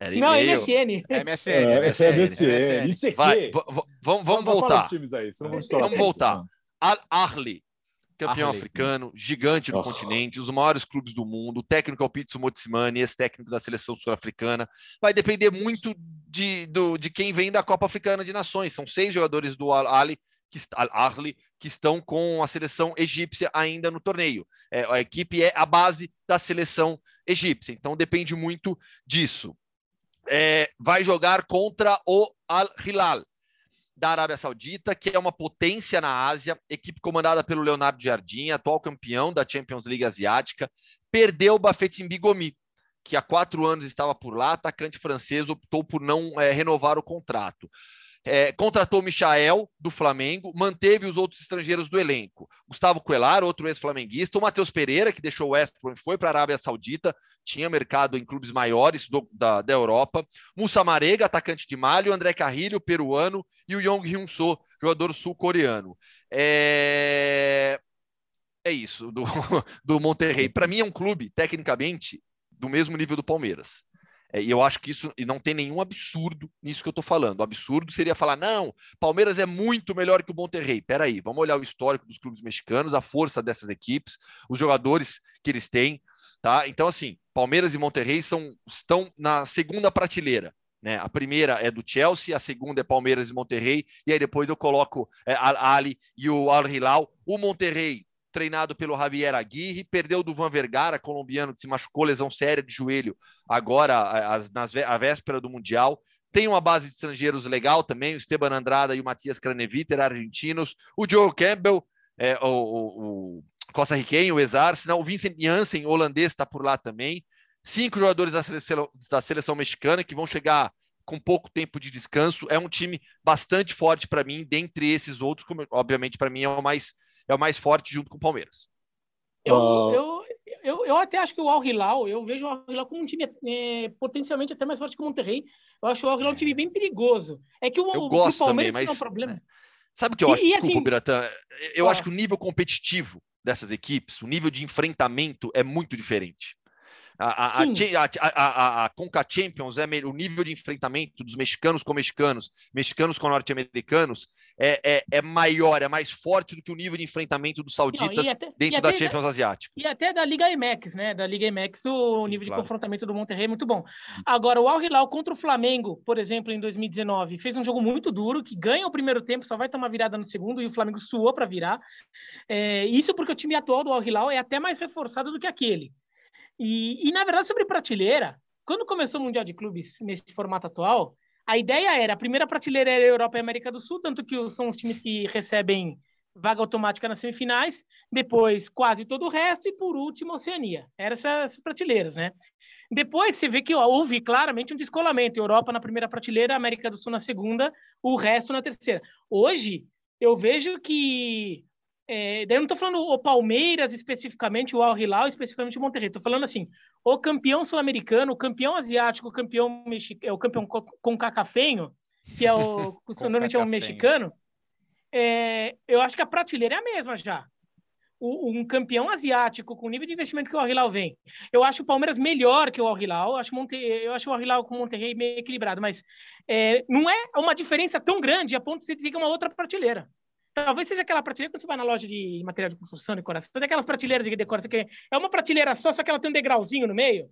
Era Não, e-mail. MSN. MSN, É, MSN, MSN. ICQ. Vai, v- v- vamos, vamos voltar. aí, vamos estourar. Vamos voltar. Campeão Ahli. africano, gigante no Oh. continente, os maiores clubes do mundo, o técnico é o Pitsu Motsimani, ex-técnico da seleção sul-africana. Vai depender muito de, do, de quem vem da Copa Africana de Nações. São seis jogadores do Al-Ahli que, Al-Ahli que estão com a seleção egípcia ainda no torneio. É, a equipe é a base da seleção egípcia, então depende muito disso. É, vai jogar contra o Al-Hilal da Arábia Saudita, que é uma potência na Ásia, equipe comandada pelo Leonardo Jardim, atual campeão da Champions League Asiática, perdeu o Bafetimbi Gomi, que há quatro anos estava por lá, atacante francês, optou por não é, renovar o contrato. É, contratou Michael, do Flamengo, manteve os outros estrangeiros do elenco. Gustavo Coelar, outro ex-flamenguista, o Matheus Pereira, que deixou o West Brom foi para a Arábia Saudita, tinha mercado em clubes maiores do, da, da Europa. Mussa Marega, atacante de Mali, o André Carrilho, peruano, e o Yong Hyun So, jogador sul-coreano. É... é isso, do, do Monterrey. Para mim é um clube, tecnicamente, do mesmo nível do Palmeiras. É, e eu acho que isso e não tem nenhum absurdo nisso que eu estou falando. O absurdo seria falar: não, Palmeiras é muito melhor que o Monterrey. Peraí, vamos olhar o histórico dos clubes mexicanos, a força dessas equipes, os jogadores que eles têm. Tá? Então, assim, Palmeiras e Monterrey são, estão na segunda prateleira. Né? A primeira é do Chelsea, a segunda é Palmeiras e Monterrey, e aí depois eu coloco é, Al Ali e o Al Hilal. O Monterrey, treinado pelo Javier Aguirre, perdeu do Van Vergara, colombiano, que se machucou, lesão séria de joelho, agora as, nas, a véspera do Mundial. Tem uma base de estrangeiros legal também, o Esteban Andrada e o Matias Craneviter, argentinos. O Joe Campbell, é, o, o, o Costa Riquenho, o ex-Arsenal. O Vincent Janssen, holandês, está por lá também. Cinco jogadores da seleção, da seleção mexicana que vão chegar com pouco tempo de descanso. É um time bastante forte para mim, dentre esses outros, como obviamente para mim é o mais é o mais forte junto com o Palmeiras. Eu, uh... eu, eu, eu até acho que o Al Hilal, eu vejo o Al Hilal como um time é, potencialmente até mais forte que o Monterrey. Eu acho o Al Hilal um time bem perigoso. É que o, eu gosto o Palmeiras também, mas... é um problema. É. Sabe o que eu acho? E, Desculpa, assim, Biratã. Eu ah. acho que o nível competitivo dessas equipes, o nível de enfrentamento é muito diferente. A, a, a, a, Conca Champions é o nível de enfrentamento dos mexicanos com mexicanos, mexicanos com norte-americanos é, é, é, maior, é mais forte do que o nível de enfrentamento dos sauditas Não, até, dentro da Champions da, Asiática. E até da Liga IMEX, né? Da Liga IMEX, o nível de confrontamento do Monterrey é muito bom. Agora, o Al Hilal contra o Flamengo, por exemplo, em 2019, fez um jogo muito duro, que ganha o primeiro tempo, só vai tomar virada no segundo, e o Flamengo suou para virar. É, isso porque o time atual do Al Hilal é até mais reforçado do que aquele. E, e, na verdade, sobre prateleira, quando começou o Mundial de Clubes nesse formato atual, a ideia era, a primeira prateleira era Europa e América do Sul, tanto que são os times que recebem vaga automática nas semifinais, depois quase todo o resto, e por último, Oceania. Eram essas prateleiras, né? Depois você vê que ó, houve claramente um descolamento. Europa na primeira prateleira, América do Sul na segunda, o resto na terceira. Hoje, eu vejo que é, daí eu não estou falando o Palmeiras especificamente, o Al Hilal especificamente o Monterrey. Estou falando assim, o campeão sul-americano, o campeão asiático, o campeão mexicano, é o campeão com cacafenho, que é o normalmente é um mexicano. É, eu acho que a prateleira é a mesma já. O, um campeão asiático com o nível de investimento que o Al Hilal vem. Eu acho o Palmeiras melhor que o Al Hilal. Eu acho, Monte, eu acho o Al Hilal com o Monterrey meio equilibrado, mas é, não é uma diferença tão grande a ponto de você dizer que é uma outra prateleira. Talvez seja aquela prateleira quando você vai na loja de material de construção, decoração, tem aquelas prateleiras de decoração que é uma prateleira só, só que ela tem um degrauzinho no meio,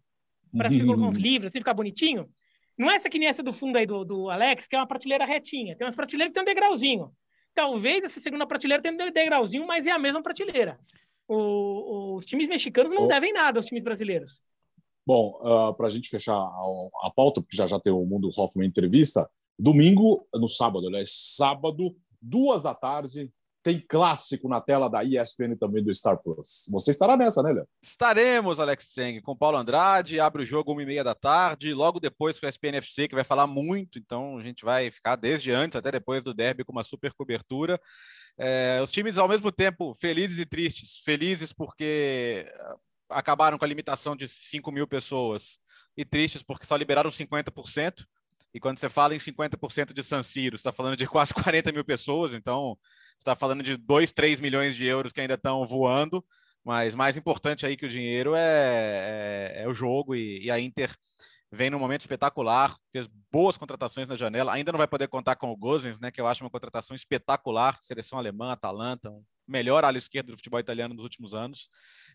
para você colocar uns livros, assim, ficar bonitinho. Não é essa que nem essa do fundo aí do, do Alex, que é uma prateleira retinha. Tem umas prateleiras que tem um degrauzinho. Talvez essa segunda prateleira tenha um degrauzinho, mas é a mesma prateleira. O, os times mexicanos não oh. devem nada aos times brasileiros. Bom, uh, ah, para a gente fechar a, a, pauta, porque já já tem o Mundo Hoffman entrevista, domingo, no sábado, aliás, sábado, duas da tarde, tem clássico na tela da ESPN também do Star Plus. Você estará nessa, né, Léo? Estaremos, Alex Seng, com Paulo Andrade. Abre o jogo uma e meia da tarde. Logo depois com o ESPN FC, que vai falar muito. Então a gente vai ficar desde antes até depois do derby com uma super cobertura. É, os times, ao mesmo tempo, felizes e tristes. Felizes porque acabaram com a limitação de 5 mil pessoas. E tristes porque só liberaram 50%. E quando você fala em 50% de San Siro, você está falando de quase 40 mil pessoas, então você está falando de 2, 3 milhões de euros que ainda estão voando, mas mais importante aí que o dinheiro é, é, é o jogo e, e, a Inter vem num momento espetacular, fez boas contratações na janela, ainda não vai poder contar com o Gozens, né, que eu acho uma contratação espetacular, seleção alemã, Atalanta, um melhor ala esquerda do futebol italiano nos últimos anos,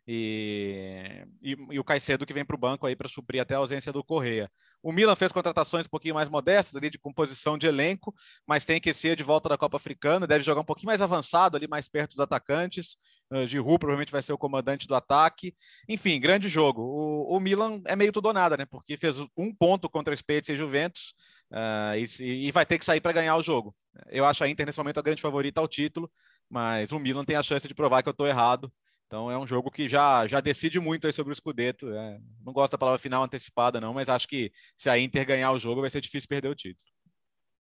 e, e, e o Caicedo que vem para o banco aí para suprir até a ausência do Correia. O Milan fez contratações um pouquinho mais modestas ali de composição de elenco, mas tem que ser de volta da Copa Africana, deve jogar um pouquinho mais avançado ali, mais perto dos atacantes. Uh, Giroud provavelmente vai ser o comandante do ataque. Enfim, grande jogo. O, o Milan é meio tudo ou nada, né? Porque fez um ponto contra o Spezia e Juventus uh, e, e vai ter que sair para ganhar o jogo. Eu acho a Inter nesse momento a grande favorita ao título, mas o Milan tem a chance de provar que eu estou errado então é um jogo que já, já decide muito aí sobre o Scudetto. É, não gosto da palavra final antecipada, não, mas acho que se a Inter ganhar o jogo vai ser difícil perder o título.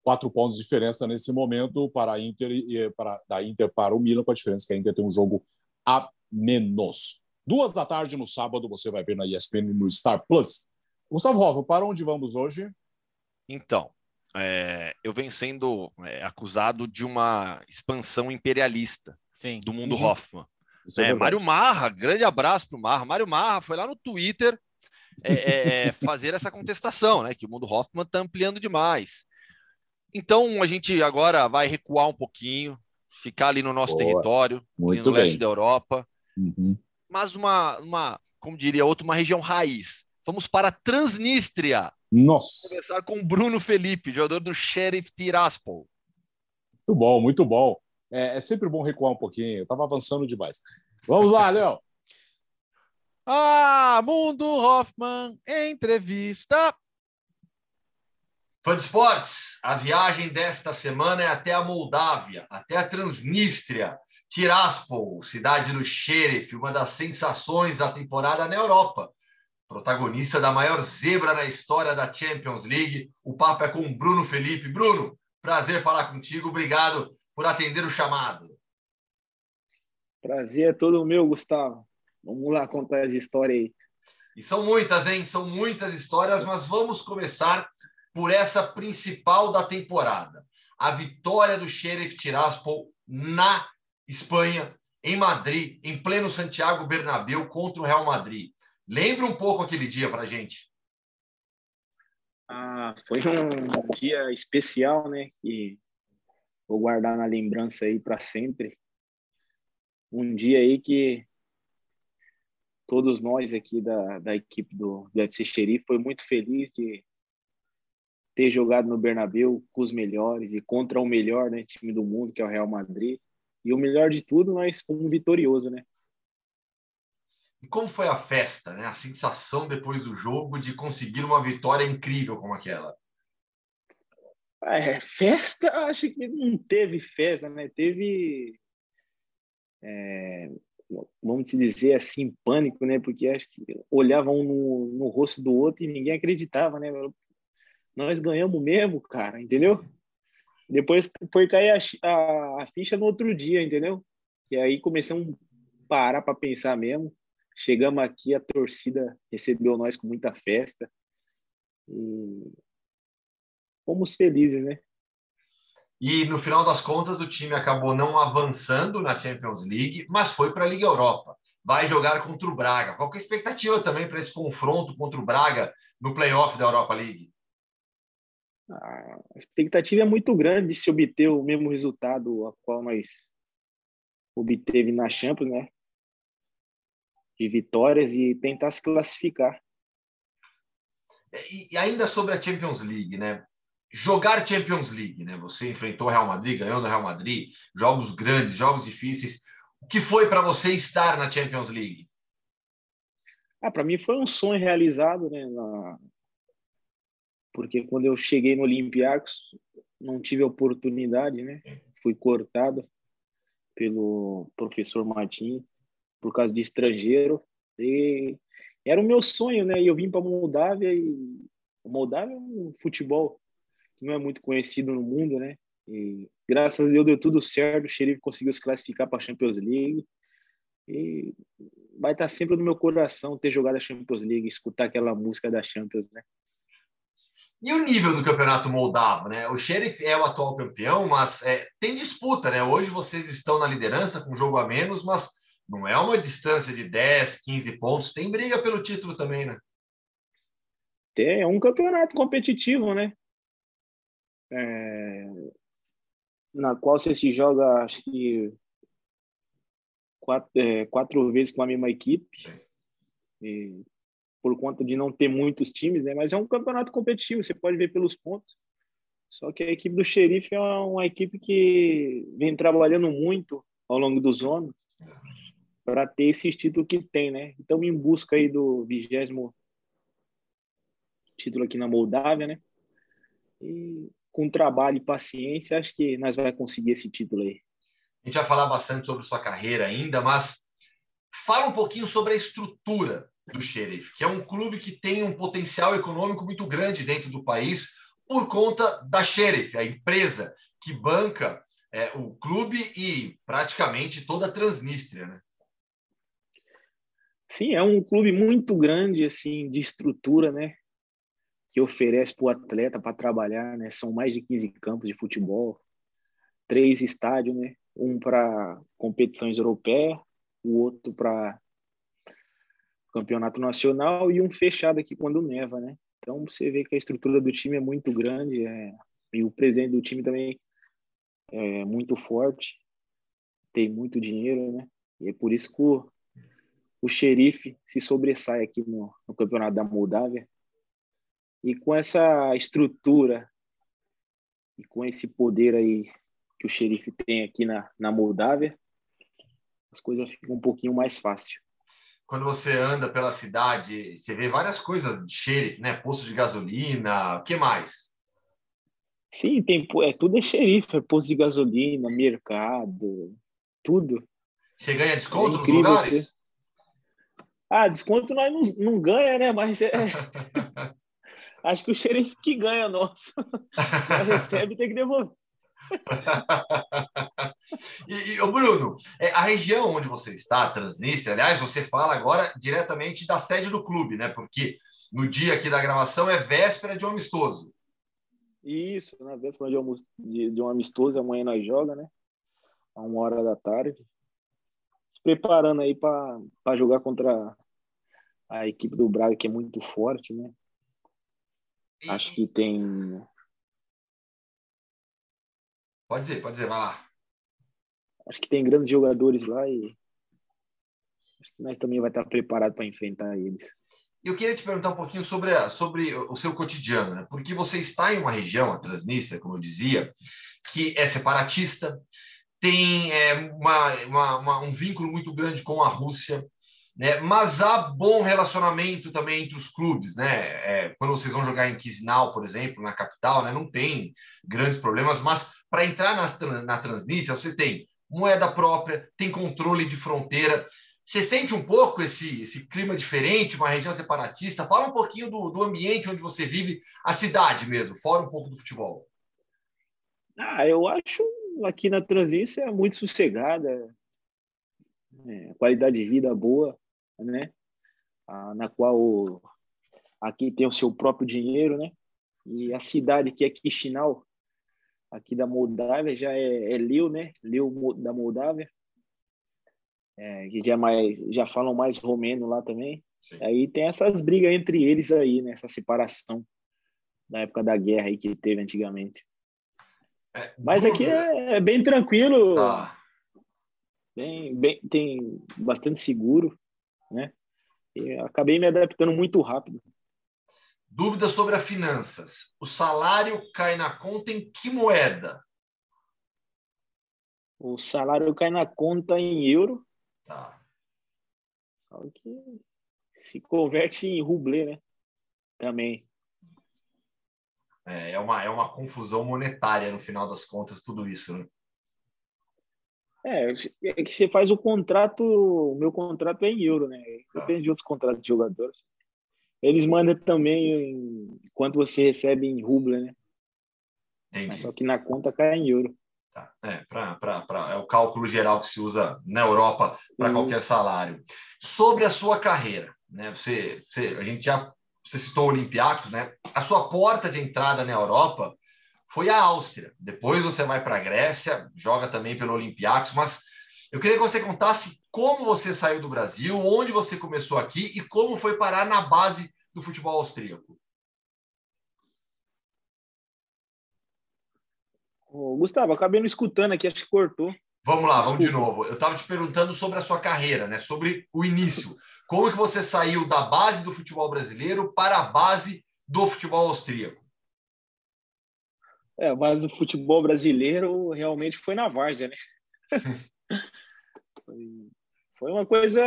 Quatro pontos de diferença nesse momento para a Inter e para, da Inter para o Milan, com a diferença que a Inter tem um jogo a menos. Duas da tarde no sábado você vai ver na ESPN no Star Plus. Gustavo Hoffman, para onde vamos hoje? Então, é, eu venho sendo é, acusado de uma expansão imperialista Sim. do mundo uhum. Hoffman. É, é Mário Marra, grande abraço para o Marra. Mário Marra foi lá no Twitter é, é, fazer essa contestação, né? Que o mundo Hoffman está ampliando demais. Então a gente agora vai recuar um pouquinho, ficar ali no nosso Boa. território, Muito no bem. leste da Europa, uhum. mas numa, uma, como diria outro, uma região raiz. Vamos para a Transnistria. Nossa. Começar com Bruno Felipe, jogador do Sheriff Tiraspol. Muito bom, muito bom. É, é sempre bom recuar um pouquinho. Eu estava avançando demais. Vamos lá, Léo. Ah, Mundo Hoffman, entrevista. Fã de esportes, a viagem desta semana é até a Moldávia, até a Transnistria, Tiraspol, cidade do Sheriff, uma das sensações da temporada na Europa. Protagonista da maior zebra na história da Champions League. O papo é com Bruno Felipe. Bruno, prazer falar contigo. Obrigado por atender o chamado. Prazer é todo meu, Gustavo. Vamos lá contar as histórias aí. E são muitas, hein? São muitas histórias, mas vamos começar por essa principal da temporada. A vitória do Sheriff Tiraspol na Espanha, em Madrid, em pleno Santiago Bernabéu contra o Real Madrid. Lembra um pouco aquele dia para gente? Ah, foi um dia especial, né? Que vou guardar na lembrança aí para sempre. Um dia aí que todos nós aqui da, da equipe do, do FC Xerife foi muito feliz de ter jogado no Bernabéu com os melhores e contra o melhor né, time do mundo, que é o Real Madrid. E o melhor de tudo, nós fomos vitorioso, né? E como foi a festa, né? A sensação depois do jogo de conseguir uma vitória incrível como aquela? É, festa, acho que não teve festa, né? Teve, é, vamos dizer assim, pânico, né? Porque acho que olhavam um no, no rosto do outro e ninguém acreditava, né? Nós ganhamos mesmo, cara, entendeu? Depois foi cair a, a, a ficha no outro dia, entendeu? E aí começamos a parar para pensar mesmo. Chegamos aqui, a torcida recebeu nós com muita festa. E fomos felizes, né? E no final das contas, o time acabou não avançando na Champions League, mas foi para a Liga Europa. Vai jogar contra o Braga. Qual é a expectativa também para esse confronto contra o Braga no playoff da Europa League? A expectativa é muito grande de se obter o mesmo resultado a qual nós obteve na Champions, né? De vitórias e tentar se classificar. E ainda sobre a Champions League, né? Jogar Champions League, né? Você enfrentou o Real Madrid, ganhou do Real Madrid, jogos grandes, jogos difíceis. O que foi para você estar na Champions League? Ah, para mim foi um sonho realizado, né? Na, porque quando eu cheguei no Olympiacos não tive oportunidade, né? Fui cortado pelo professor Martins por causa de estrangeiro e era o meu sonho, né? E eu vim para Moldávia e Moldávia é um futebol que não é muito conhecido no mundo, né? E graças a Deus deu tudo certo, o Xerife conseguiu se classificar para a Champions League. E vai estar sempre no meu coração ter jogado a Champions League, escutar aquela música da Champions, né? E o nível do campeonato moldavo, né? O Sheriff é o atual campeão, mas é, tem disputa, né? Hoje vocês estão na liderança com jogo a menos, mas não é uma distância de 10, 15 pontos. Tem briga pelo título também, né? É um campeonato competitivo, né? É... Na qual você se joga, acho que quatro, é, quatro vezes com a mesma equipe. E por conta de não ter muitos times, né? Mas é um campeonato competitivo, você pode ver pelos pontos. Só que a equipe do Xerife é uma, uma equipe que vem trabalhando muito ao longo dos anos para ter esse título que tem, né? Então, em busca aí do vigésimo título aqui na Moldávia, né? E com trabalho e paciência, acho que nós vamos conseguir esse título aí. A gente vai falar bastante sobre sua carreira ainda, mas fala um pouquinho sobre a estrutura do Sheriff, que é um clube que tem um potencial econômico muito grande dentro do país por conta da Sheriff, a empresa que banca é, o clube e praticamente toda a Transnistria, né? Sim, é um clube muito grande, assim, de estrutura, né? Que oferece para o atleta para trabalhar, né? São mais de 15 campos de futebol, três estádios, né? Um para competições europeias, o outro para campeonato nacional e um fechado aqui quando neva, né? Então você vê que a estrutura do time é muito grande é, e o presidente do time também é muito forte, tem muito dinheiro, né? E é por isso que o, o xerife se sobressai aqui no, no campeonato da Moldávia. E com essa estrutura e com esse poder aí que o xerife tem aqui na, na Moldávia, as coisas ficam um pouquinho mais fácil quando você anda pela cidade, você vê várias coisas de xerife, né? Posto de gasolina, o que mais? Sim, tem, é, tudo é xerife, é posto de gasolina, mercado, tudo. Você ganha desconto é nos lugares? Você... Ah, desconto nós não, não ganha, né? Mas é... acho que o xerife que ganha nosso. Nós recebe tem que devolver. e, e Bruno, é, a região onde você está, Transnistria, aliás, você fala agora diretamente da sede do clube, né? Porque no dia aqui da gravação é véspera de um amistoso. Isso, na véspera de um, de, de um amistoso, amanhã nós joga, né? A uma hora da tarde. Preparando aí para jogar contra a equipe do Braga, que é muito forte, né? Acho que tem Pode dizer, pode dizer, vai lá. Acho que tem grandes jogadores lá e acho que nós também vai estar preparado para enfrentar eles. Eu queria te perguntar um pouquinho sobre, a, sobre o seu cotidiano, né? porque você está em uma região, a Transnistria, como eu dizia, que é separatista, tem é, uma, uma, uma, um vínculo muito grande com a Rússia, né? mas há bom relacionamento também entre os clubes. Né? É, quando vocês vão jogar em Chisinau, por exemplo, na capital, né? não tem grandes problemas, mas para entrar na, na Transnistria, você tem moeda própria, tem controle de fronteira. Você sente um pouco esse, esse clima diferente, uma região separatista? Fala um pouquinho do, do ambiente onde você vive, a cidade mesmo, fora um pouco do futebol. Ah, eu acho aqui na Transnistria muito sossegada, é, qualidade de vida boa, né? Ah, na qual aqui tem o seu próprio dinheiro, né? E a cidade que é Chisinau, aqui da Moldávia já é, é Liu, né? Liu da Moldávia. É, que já, mais, já falam mais romeno lá também. Sim. Aí tem essas brigas entre eles aí, né? Essa separação da época da guerra aí que teve antigamente. É, Mas aqui é, é, bem tranquilo. Ah. Bem, bem, tem bastante seguro, né? E acabei me adaptando muito rápido. Dúvida sobre as finanças. O salário cai na conta em que moeda? O salário cai na conta em euro. Tá. Só que se converte em rublê, né? Também. É, é, uma, é uma confusão monetária no final das contas, tudo isso, né? É, é que você faz o contrato, o meu contrato é em euro, né? Depende de outros contratos de jogadores. Eles mandam também quanto você recebe em rublo, né? Entendi. Mas só que na conta cai em euro. Tá. É, pra, pra, pra, é o cálculo geral que se usa na Europa para qualquer salário. Sobre a sua carreira, né? Você, você, a gente já você citou o Olympiacos, né? A sua porta de entrada na Europa foi a Áustria. Depois você vai para a Grécia, joga também pelo Olympiacos, mas eu queria que você contasse como você saiu do Brasil, onde você começou aqui e como foi parar na base do futebol austríaco. Ô, Gustavo, acabei não escutando aqui, acho que cortou. Vamos lá, Desculpa. vamos de novo. Eu estava te perguntando sobre a sua carreira, né? sobre o início. Como que você saiu da base do futebol brasileiro para a base do futebol austríaco? É, a base do futebol brasileiro realmente foi na Várzea, né? Foi, foi uma coisa,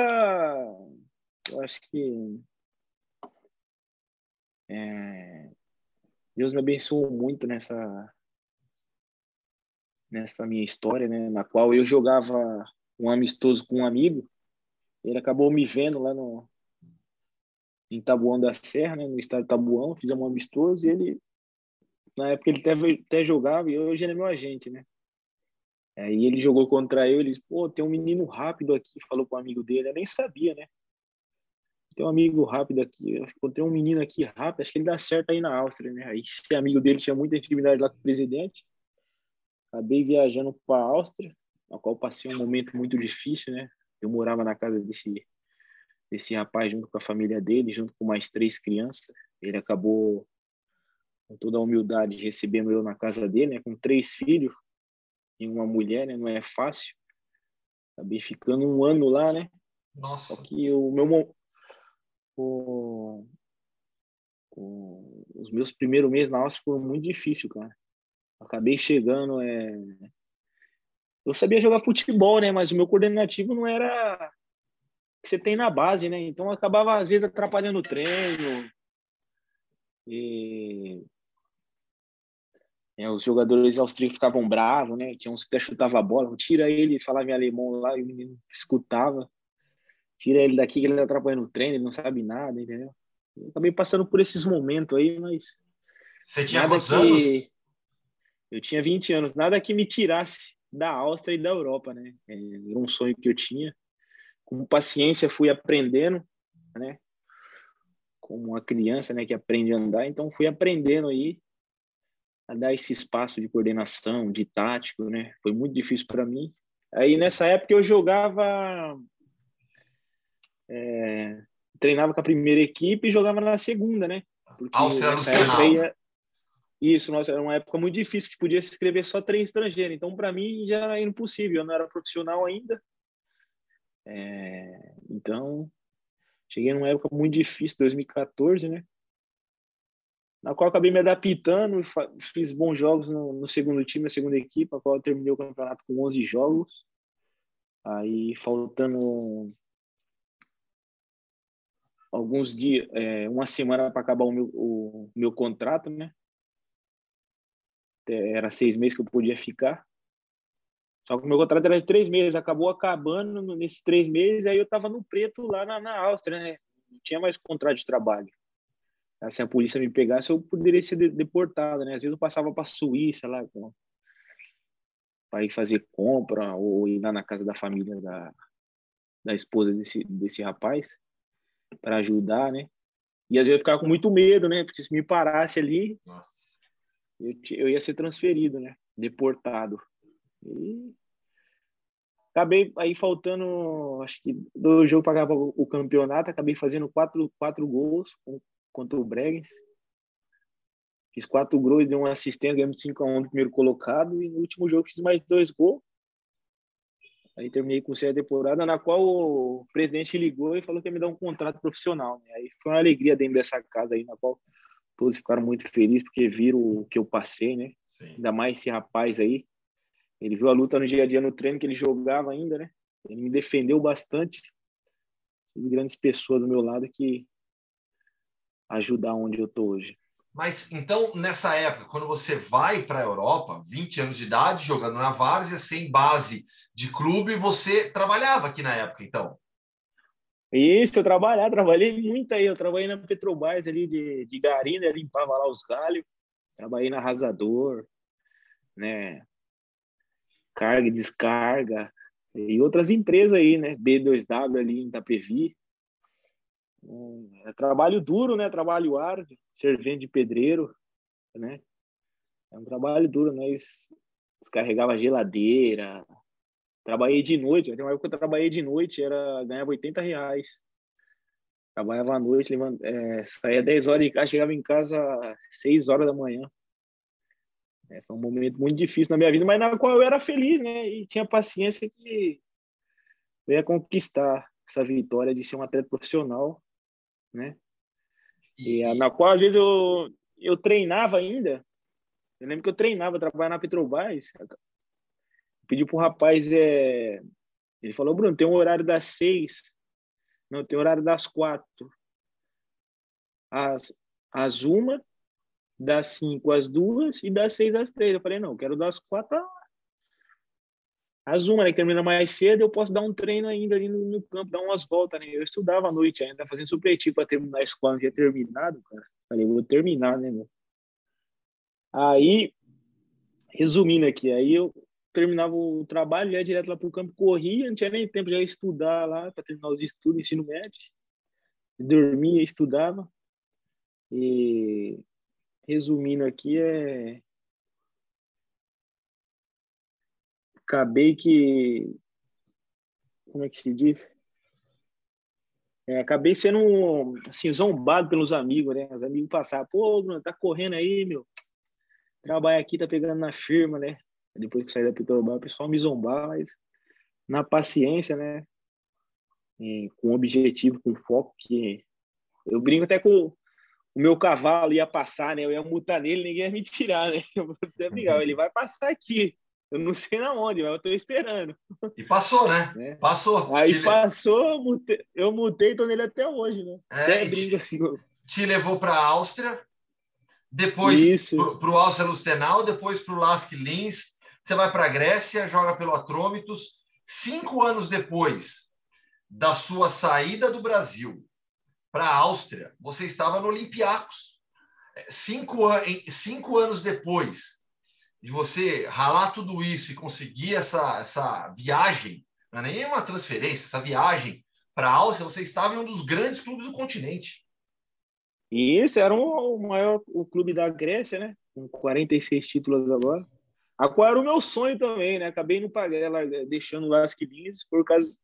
eu acho que é, Deus me abençoou muito nessa nessa minha história, né, na qual eu jogava um amistoso com um amigo, ele acabou me vendo lá no em Tabuão da Serra, né, no estado de Tabuão, fizemos um amistoso e ele na época ele até, até jogava e hoje ele é meu agente, né? Aí ele jogou contra eu, ele disse, pô, tem um menino rápido aqui, falou com um amigo dele, eu nem sabia, né? Tem um amigo rápido aqui, tem um menino aqui rápido, acho que ele dá certo aí na Áustria, né? Aí esse amigo dele tinha muita intimidade lá com o presidente, acabei viajando para a Áustria, na qual passei um momento muito difícil, né? Eu morava na casa desse, desse rapaz junto com a família dele, junto com mais três crianças. Ele acabou, com toda a humildade, recebendo eu na casa dele, né? Com três filhos, em uma mulher, né? Não é fácil. Acabei ficando um ano lá, né? Nossa. Só que o meu o, o, os meus primeiros meses na Áustria foram muito difíceis, cara. Acabei chegando, é... eu sabia jogar futebol, né? Mas o meu coordenativo não era que você tem na base, né? Então acabava às vezes atrapalhando o treino. E é, os jogadores austríacos ficavam bravos, né? Tinha uns que até chutavam a bola, tira ele, falava em alemão lá, e o menino escutava. tira ele daqui que ele tá atrapalhando o treino, ele não sabe nada, entendeu? Eu acabei passando por esses momentos aí, mas. Você tinha quantos que... anos? Eu tinha 20 anos, nada que me tirasse da Áustria e da Europa, né? É, era um sonho que eu tinha. Com paciência fui aprendendo, né? Como uma criança, né, que aprende a andar, então fui aprendendo aí a dar esse espaço de coordenação, de tático, né? Foi muito difícil para mim. Aí nessa época eu jogava é, treinava com a primeira equipe e jogava na segunda, né? Porque Áustria Lucianal. Ia... Isso, nossa, era uma época muito difícil que podia se inscrever só três estrangeiros. Então, para mim, já era impossível. Eu não era profissional ainda. É... Então, cheguei numa época muito difícil, 2014, né? Na qual acabei me adaptando, fiz bons jogos no, no segundo time, na segunda equipe, a qual terminei o campeonato com 11 jogos. Aí, faltando alguns dias, é, uma semana para acabar o meu, o meu contrato, né? Era seis meses que eu podia ficar. Só que o meu contrato era de três meses, acabou acabando nesses três meses, aí eu estava no preto lá na, na Áustria, né? Não tinha mais contrato de trabalho. Se a polícia me pegasse, eu poderia ser deportado, né? Às vezes eu passava para Suíça lá para ir fazer compra ou ir lá na casa da família da, da esposa desse, desse rapaz para ajudar, né? E às vezes eu ficava com muito medo, né? Porque se me parasse ali, eu, eu, ia ser transferido, né? Deportado. E acabei aí faltando, acho que do jogo pagava o campeonato, acabei fazendo quatro, quatro gols contra o Bregues. Fiz quatro gols, dei uma assistência, ganhamos 5 a 1 no primeiro colocado e no último jogo fiz mais dois gols. Aí terminei com a temporada, na qual o presidente ligou e falou que ia me dar um contrato profissional. Né? Aí foi uma alegria dentro dessa casa aí, na qual todos ficaram muito felizes porque viram o que eu passei, né? Sim. Ainda mais esse rapaz aí. Ele viu a luta no dia a dia no treino que ele jogava ainda, né? Ele me defendeu bastante. Tive grandes pessoas do meu lado que ajudar onde eu tô hoje. Mas então, nessa época, quando você vai para a Europa, 20 anos de idade, jogando na Várzea, sem base de clube, você trabalhava aqui na época, então? Isso, eu trabalhava, trabalhei muito aí. Eu trabalhei na Petrobras ali de, de Garina, limpava lá os galhos. Trabalhei na Arrasador, né? Carga e descarga. E outras empresas aí, né? B2W ali em Itapevi. É trabalho duro, né? Trabalho árduo, servente de pedreiro, né? É um trabalho duro, né? Descarregava geladeira. Trabalhei de noite. Tem uma época que eu trabalhei de noite, era ganhava 80 reais. Trabalhava à noite, levant... é, saía 10 horas de casa, chegava em casa 6 horas da manhã. É, foi um momento muito difícil na minha vida, mas na qual eu era feliz, né? E tinha paciência que eu ia conquistar essa vitória de ser um atleta profissional né? E, e na qual às vezes eu, eu treinava ainda. Eu lembro que eu treinava, trabalhava na Petrobras. Pedi pro rapaz, é... ele falou, Bruno, tem um horário das seis. Não, tem horário das quatro. As, as uma, das cinco às duas e das seis às três. Eu falei, não, quero das quatro as uma, né, que termina mais cedo, eu posso dar um treino ainda ali no, no campo, dar umas voltas, né? Eu estudava à noite ainda, fazendo supletivo para terminar a escola, não tinha terminado, cara. Falei, vou terminar, né, meu? Aí, resumindo aqui, aí eu terminava o trabalho, ia direto lá pro campo, corria, não tinha nem tempo de estudar lá, para terminar os estudos, ensino médio. Dormia, estudava. E resumindo aqui, é acabei que. Como é que se diz? É, acabei sendo assim, zombado pelos amigos, né? Os amigos passavam, pô, Bruno, tá correndo aí, meu. Trabalha aqui, tá pegando na firma, né? Depois que saí da Petrobras, o pessoal me zombar, mas na paciência, né? E com objetivo, com foco, que eu brinco até com o meu cavalo ia passar, né? Eu ia mutar nele, ninguém ia me tirar, né? Eu vou até brigar, ele vai passar aqui. Eu não sei na onde, mas eu tô esperando. E passou, né? É. Passou. Aí te passou, eu mutei, eu mutei, tô nele até hoje, né? É, até brinco assim. Te levou para a Áustria, depois para o Áustria Lustenau, depois para o Lask Linz. Você vai para a Grécia, joga pelo Atrômitos. Cinco anos depois, da sua saída do Brasil para a Áustria, você estava no Olympiacos. Cinco, cinco anos depois de você ralar tudo isso e conseguir essa, essa viagem, não é nem uma transferência, essa viagem para a Áustria, você estava em um dos grandes clubes do continente. Esse era o, o maior o clube da Grécia, né? Com 46 títulos agora. A qual era o meu sonho também, né? Acabei no Paguela, deixando o Lask por causa.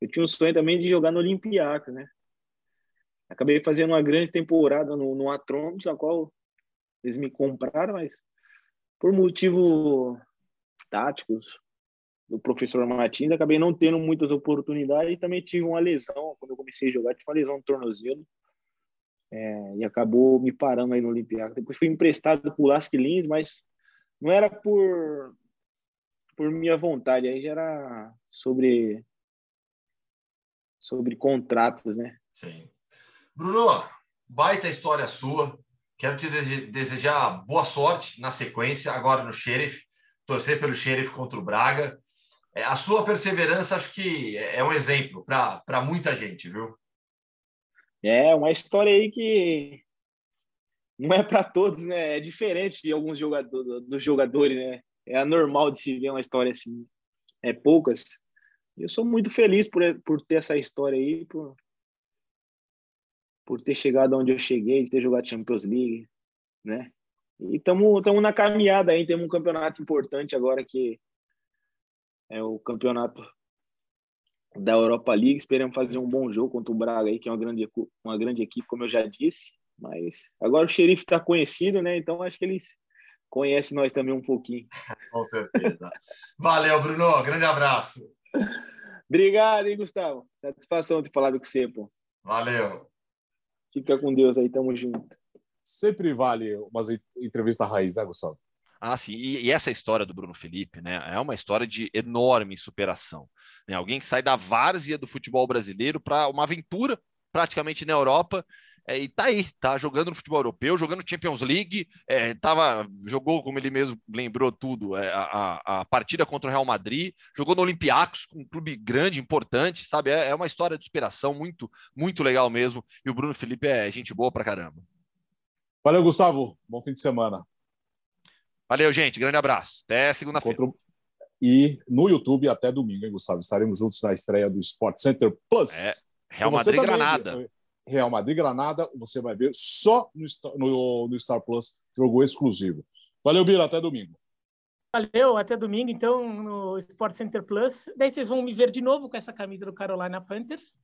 Eu tinha um sonho também de jogar no Olympiacos, né? Acabei fazendo uma grande temporada no, no Atrombos, a qual eles me compraram, mas por motivo táticos do professor Martins, acabei não tendo muitas oportunidades e também tive uma lesão quando eu comecei a jogar, tive uma lesão no tornozelo é, e acabou me parando aí no Olympiacos. Depois fui emprestado para o Lask Lins, mas não era por por minha vontade, aí já era sobre sobre contratos, né? Sim. Bruno, baita história sua. Quero te desejar boa sorte na sequência, agora no Sheriff, torcer pelo Sheriff contra o Braga. É, a sua perseverança acho que é um exemplo para muita gente, viu? É uma história aí que não é para todos, né? É diferente de alguns jogadores, dos jogadores, né? É anormal de se ver uma história assim. É poucas. Eu sou muito feliz por, por ter essa história aí, por, por ter chegado onde eu cheguei, de ter jogado Champions League, né? E estamos na caminhada aí, temos um campeonato importante agora que é o campeonato da Europa League. Esperamos fazer um bom jogo contra o Braga aí, que é uma grande, uma grande equipe, como eu já disse. Mas agora o xerife está conhecido, né? Então acho que eles conhecem nós também um pouquinho. Com certeza. Valeu, Bruno. Grande abraço. Obrigado, hein, Gustavo. Satisfação de falar com você, pô. Valeu. Fica com Deus aí, tamo junto. Sempre vale uma entrevista raiz, né, Gustavo? Ah, sim. E, e, essa história do Bruno Felipe, né, é uma história de enorme superação. Né? Alguém que sai da várzea do futebol brasileiro para uma aventura praticamente na Europa é, e tá aí, tá jogando no futebol europeu, jogando Champions League, é, tava, jogou, como ele mesmo lembrou tudo, é, a, a, partida contra o Real Madrid, jogou no Olympiacos, um clube grande, importante, sabe? É, é, uma história de superação muito, muito legal mesmo. E o Bruno Felipe é gente boa pra caramba. Valeu, Gustavo. Bom fim de semana. Valeu, gente. Grande abraço. Até segunda-feira. E no YouTube até domingo, hein, Gustavo? Estaremos juntos na estreia do Sport Center Plus. É, Real Madrid Granada. Real Madrid Granada, você vai ver só no, no, no Star Plus, jogo exclusivo. Valeu, Bira, até domingo. Valeu, até domingo, então, no Sport Center Plus. Daí vocês vão me ver de novo com essa camisa do Carolina Panthers.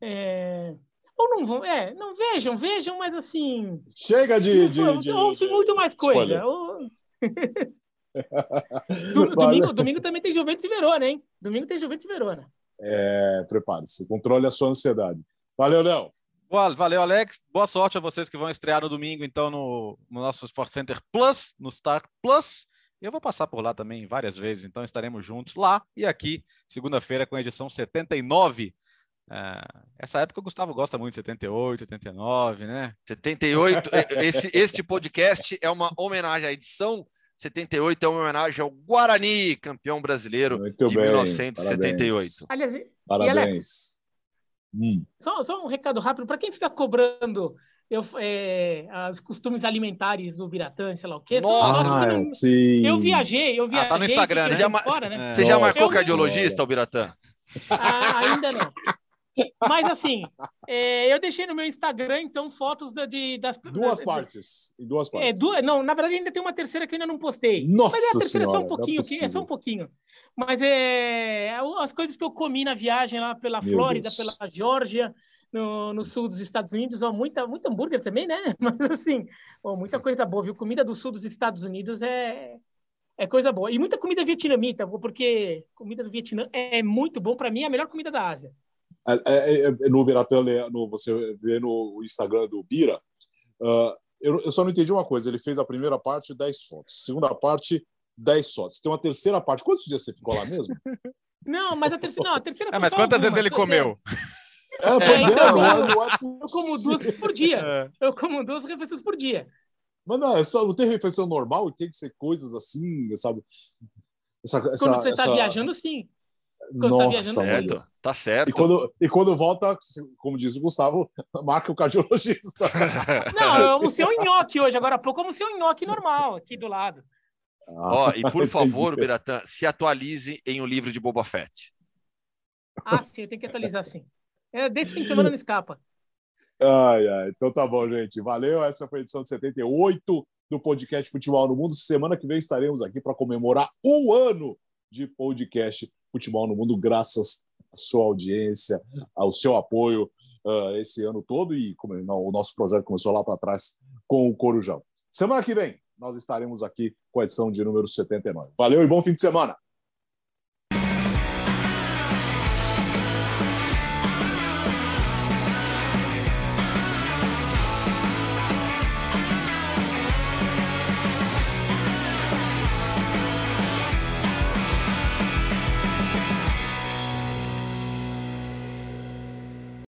É... Ou não vão, é, não vejam, vejam, mas assim. Chega de. de, de ouve muito mais coisa. Ou... domingo, domingo também tem Juventus e Verona, hein? Domingo tem Juventus e Verona. É, prepare-se, controle a sua ansiedade. Valeu, Léo. Valeu, Alex. Boa sorte a vocês que vão estrear no domingo, então, no, no nosso Sport Center Plus, no Star Plus. Eu vou passar por lá também várias vezes, então estaremos juntos lá e aqui, segunda-feira, com a edição 79. É, essa época o Gustavo gosta muito, 78, 79, né? 78. esse, este podcast é uma homenagem à edição 78, é uma homenagem ao Guarani, campeão brasileiro muito de bem, 1978. Parabéns. Aliás, parabéns. Hum. Só, só, um recado rápido para quem fica cobrando eu, é, os costumes alimentares do Biratã, sei lá o quê. Nossa, ah, não... sim. eu viajei, eu viajei. Ah, tá no Instagram, né? Já, fora, né? Você já marcou cardiologista, o Biratã? Ah, ainda não. Mas assim, é, eu deixei no meu Instagram, então, fotos de, das. Duas partes. Duas partes. É, duas, não, na verdade, ainda tem uma terceira que eu ainda não postei. Nossa! Mas é a terceira senhora, é só um pouquinho, é, é só um pouquinho. Mas é, é as coisas que eu comi na viagem lá pela meu Flórida, Deus. pela Geórgia. No, no, sul dos Estados Unidos, ó, muita, muito hambúrguer também, né? Mas assim, ó, muita coisa boa, viu? Comida do sul dos Estados Unidos é, é coisa boa. E muita comida vietnamita, porque comida do Vietnã é muito bom. Para mim, é a melhor comida da Ásia. É, é, é, no Biratã, no, você vê no Instagram do Bira, uh, eu, eu, só não entendi uma coisa. Ele fez a primeira parte, 10 fotos. Segunda parte, 10 fotos. Tem uma terceira parte. Quantos dias você ficou lá mesmo? não, mas a terceira. Não, a terceira é, mas quantas vezes ele comeu? É, pois é, então, não, é, não é eu como duas por dia. É. Eu como duas refeições por dia. Mas não, é só, não tem refeição normal, tem que ser coisas assim, sabe? Essa, essa, Quando você está essa... viajando, sim. Nossa, certo, tá certo. E quando, e quando volta, como diz o Gustavo, marca o cardiologista. Não, eu almocei um nhoque hoje, agora há pouco eu almocei um nhoque normal aqui do lado. Ó, e por favor, Beratan, se atualize em O Livro de Boba Fett. Ah, sim, eu tenho que atualizar sim. É, desse fim de semana não escapa. Ai, ai. Então tá bom, gente. Valeu. Essa foi a edição de 78 do podcast Futebol no Mundo. Semana que vem estaremos aqui para comemorar um ano de podcast Futebol no Mundo, graças à sua audiência, ao seu apoio uh, esse ano todo. E como, não, o nosso projeto começou lá para trás com o Corujão. Semana que vem nós estaremos aqui com a edição de número 79. Valeu e bom fim de semana!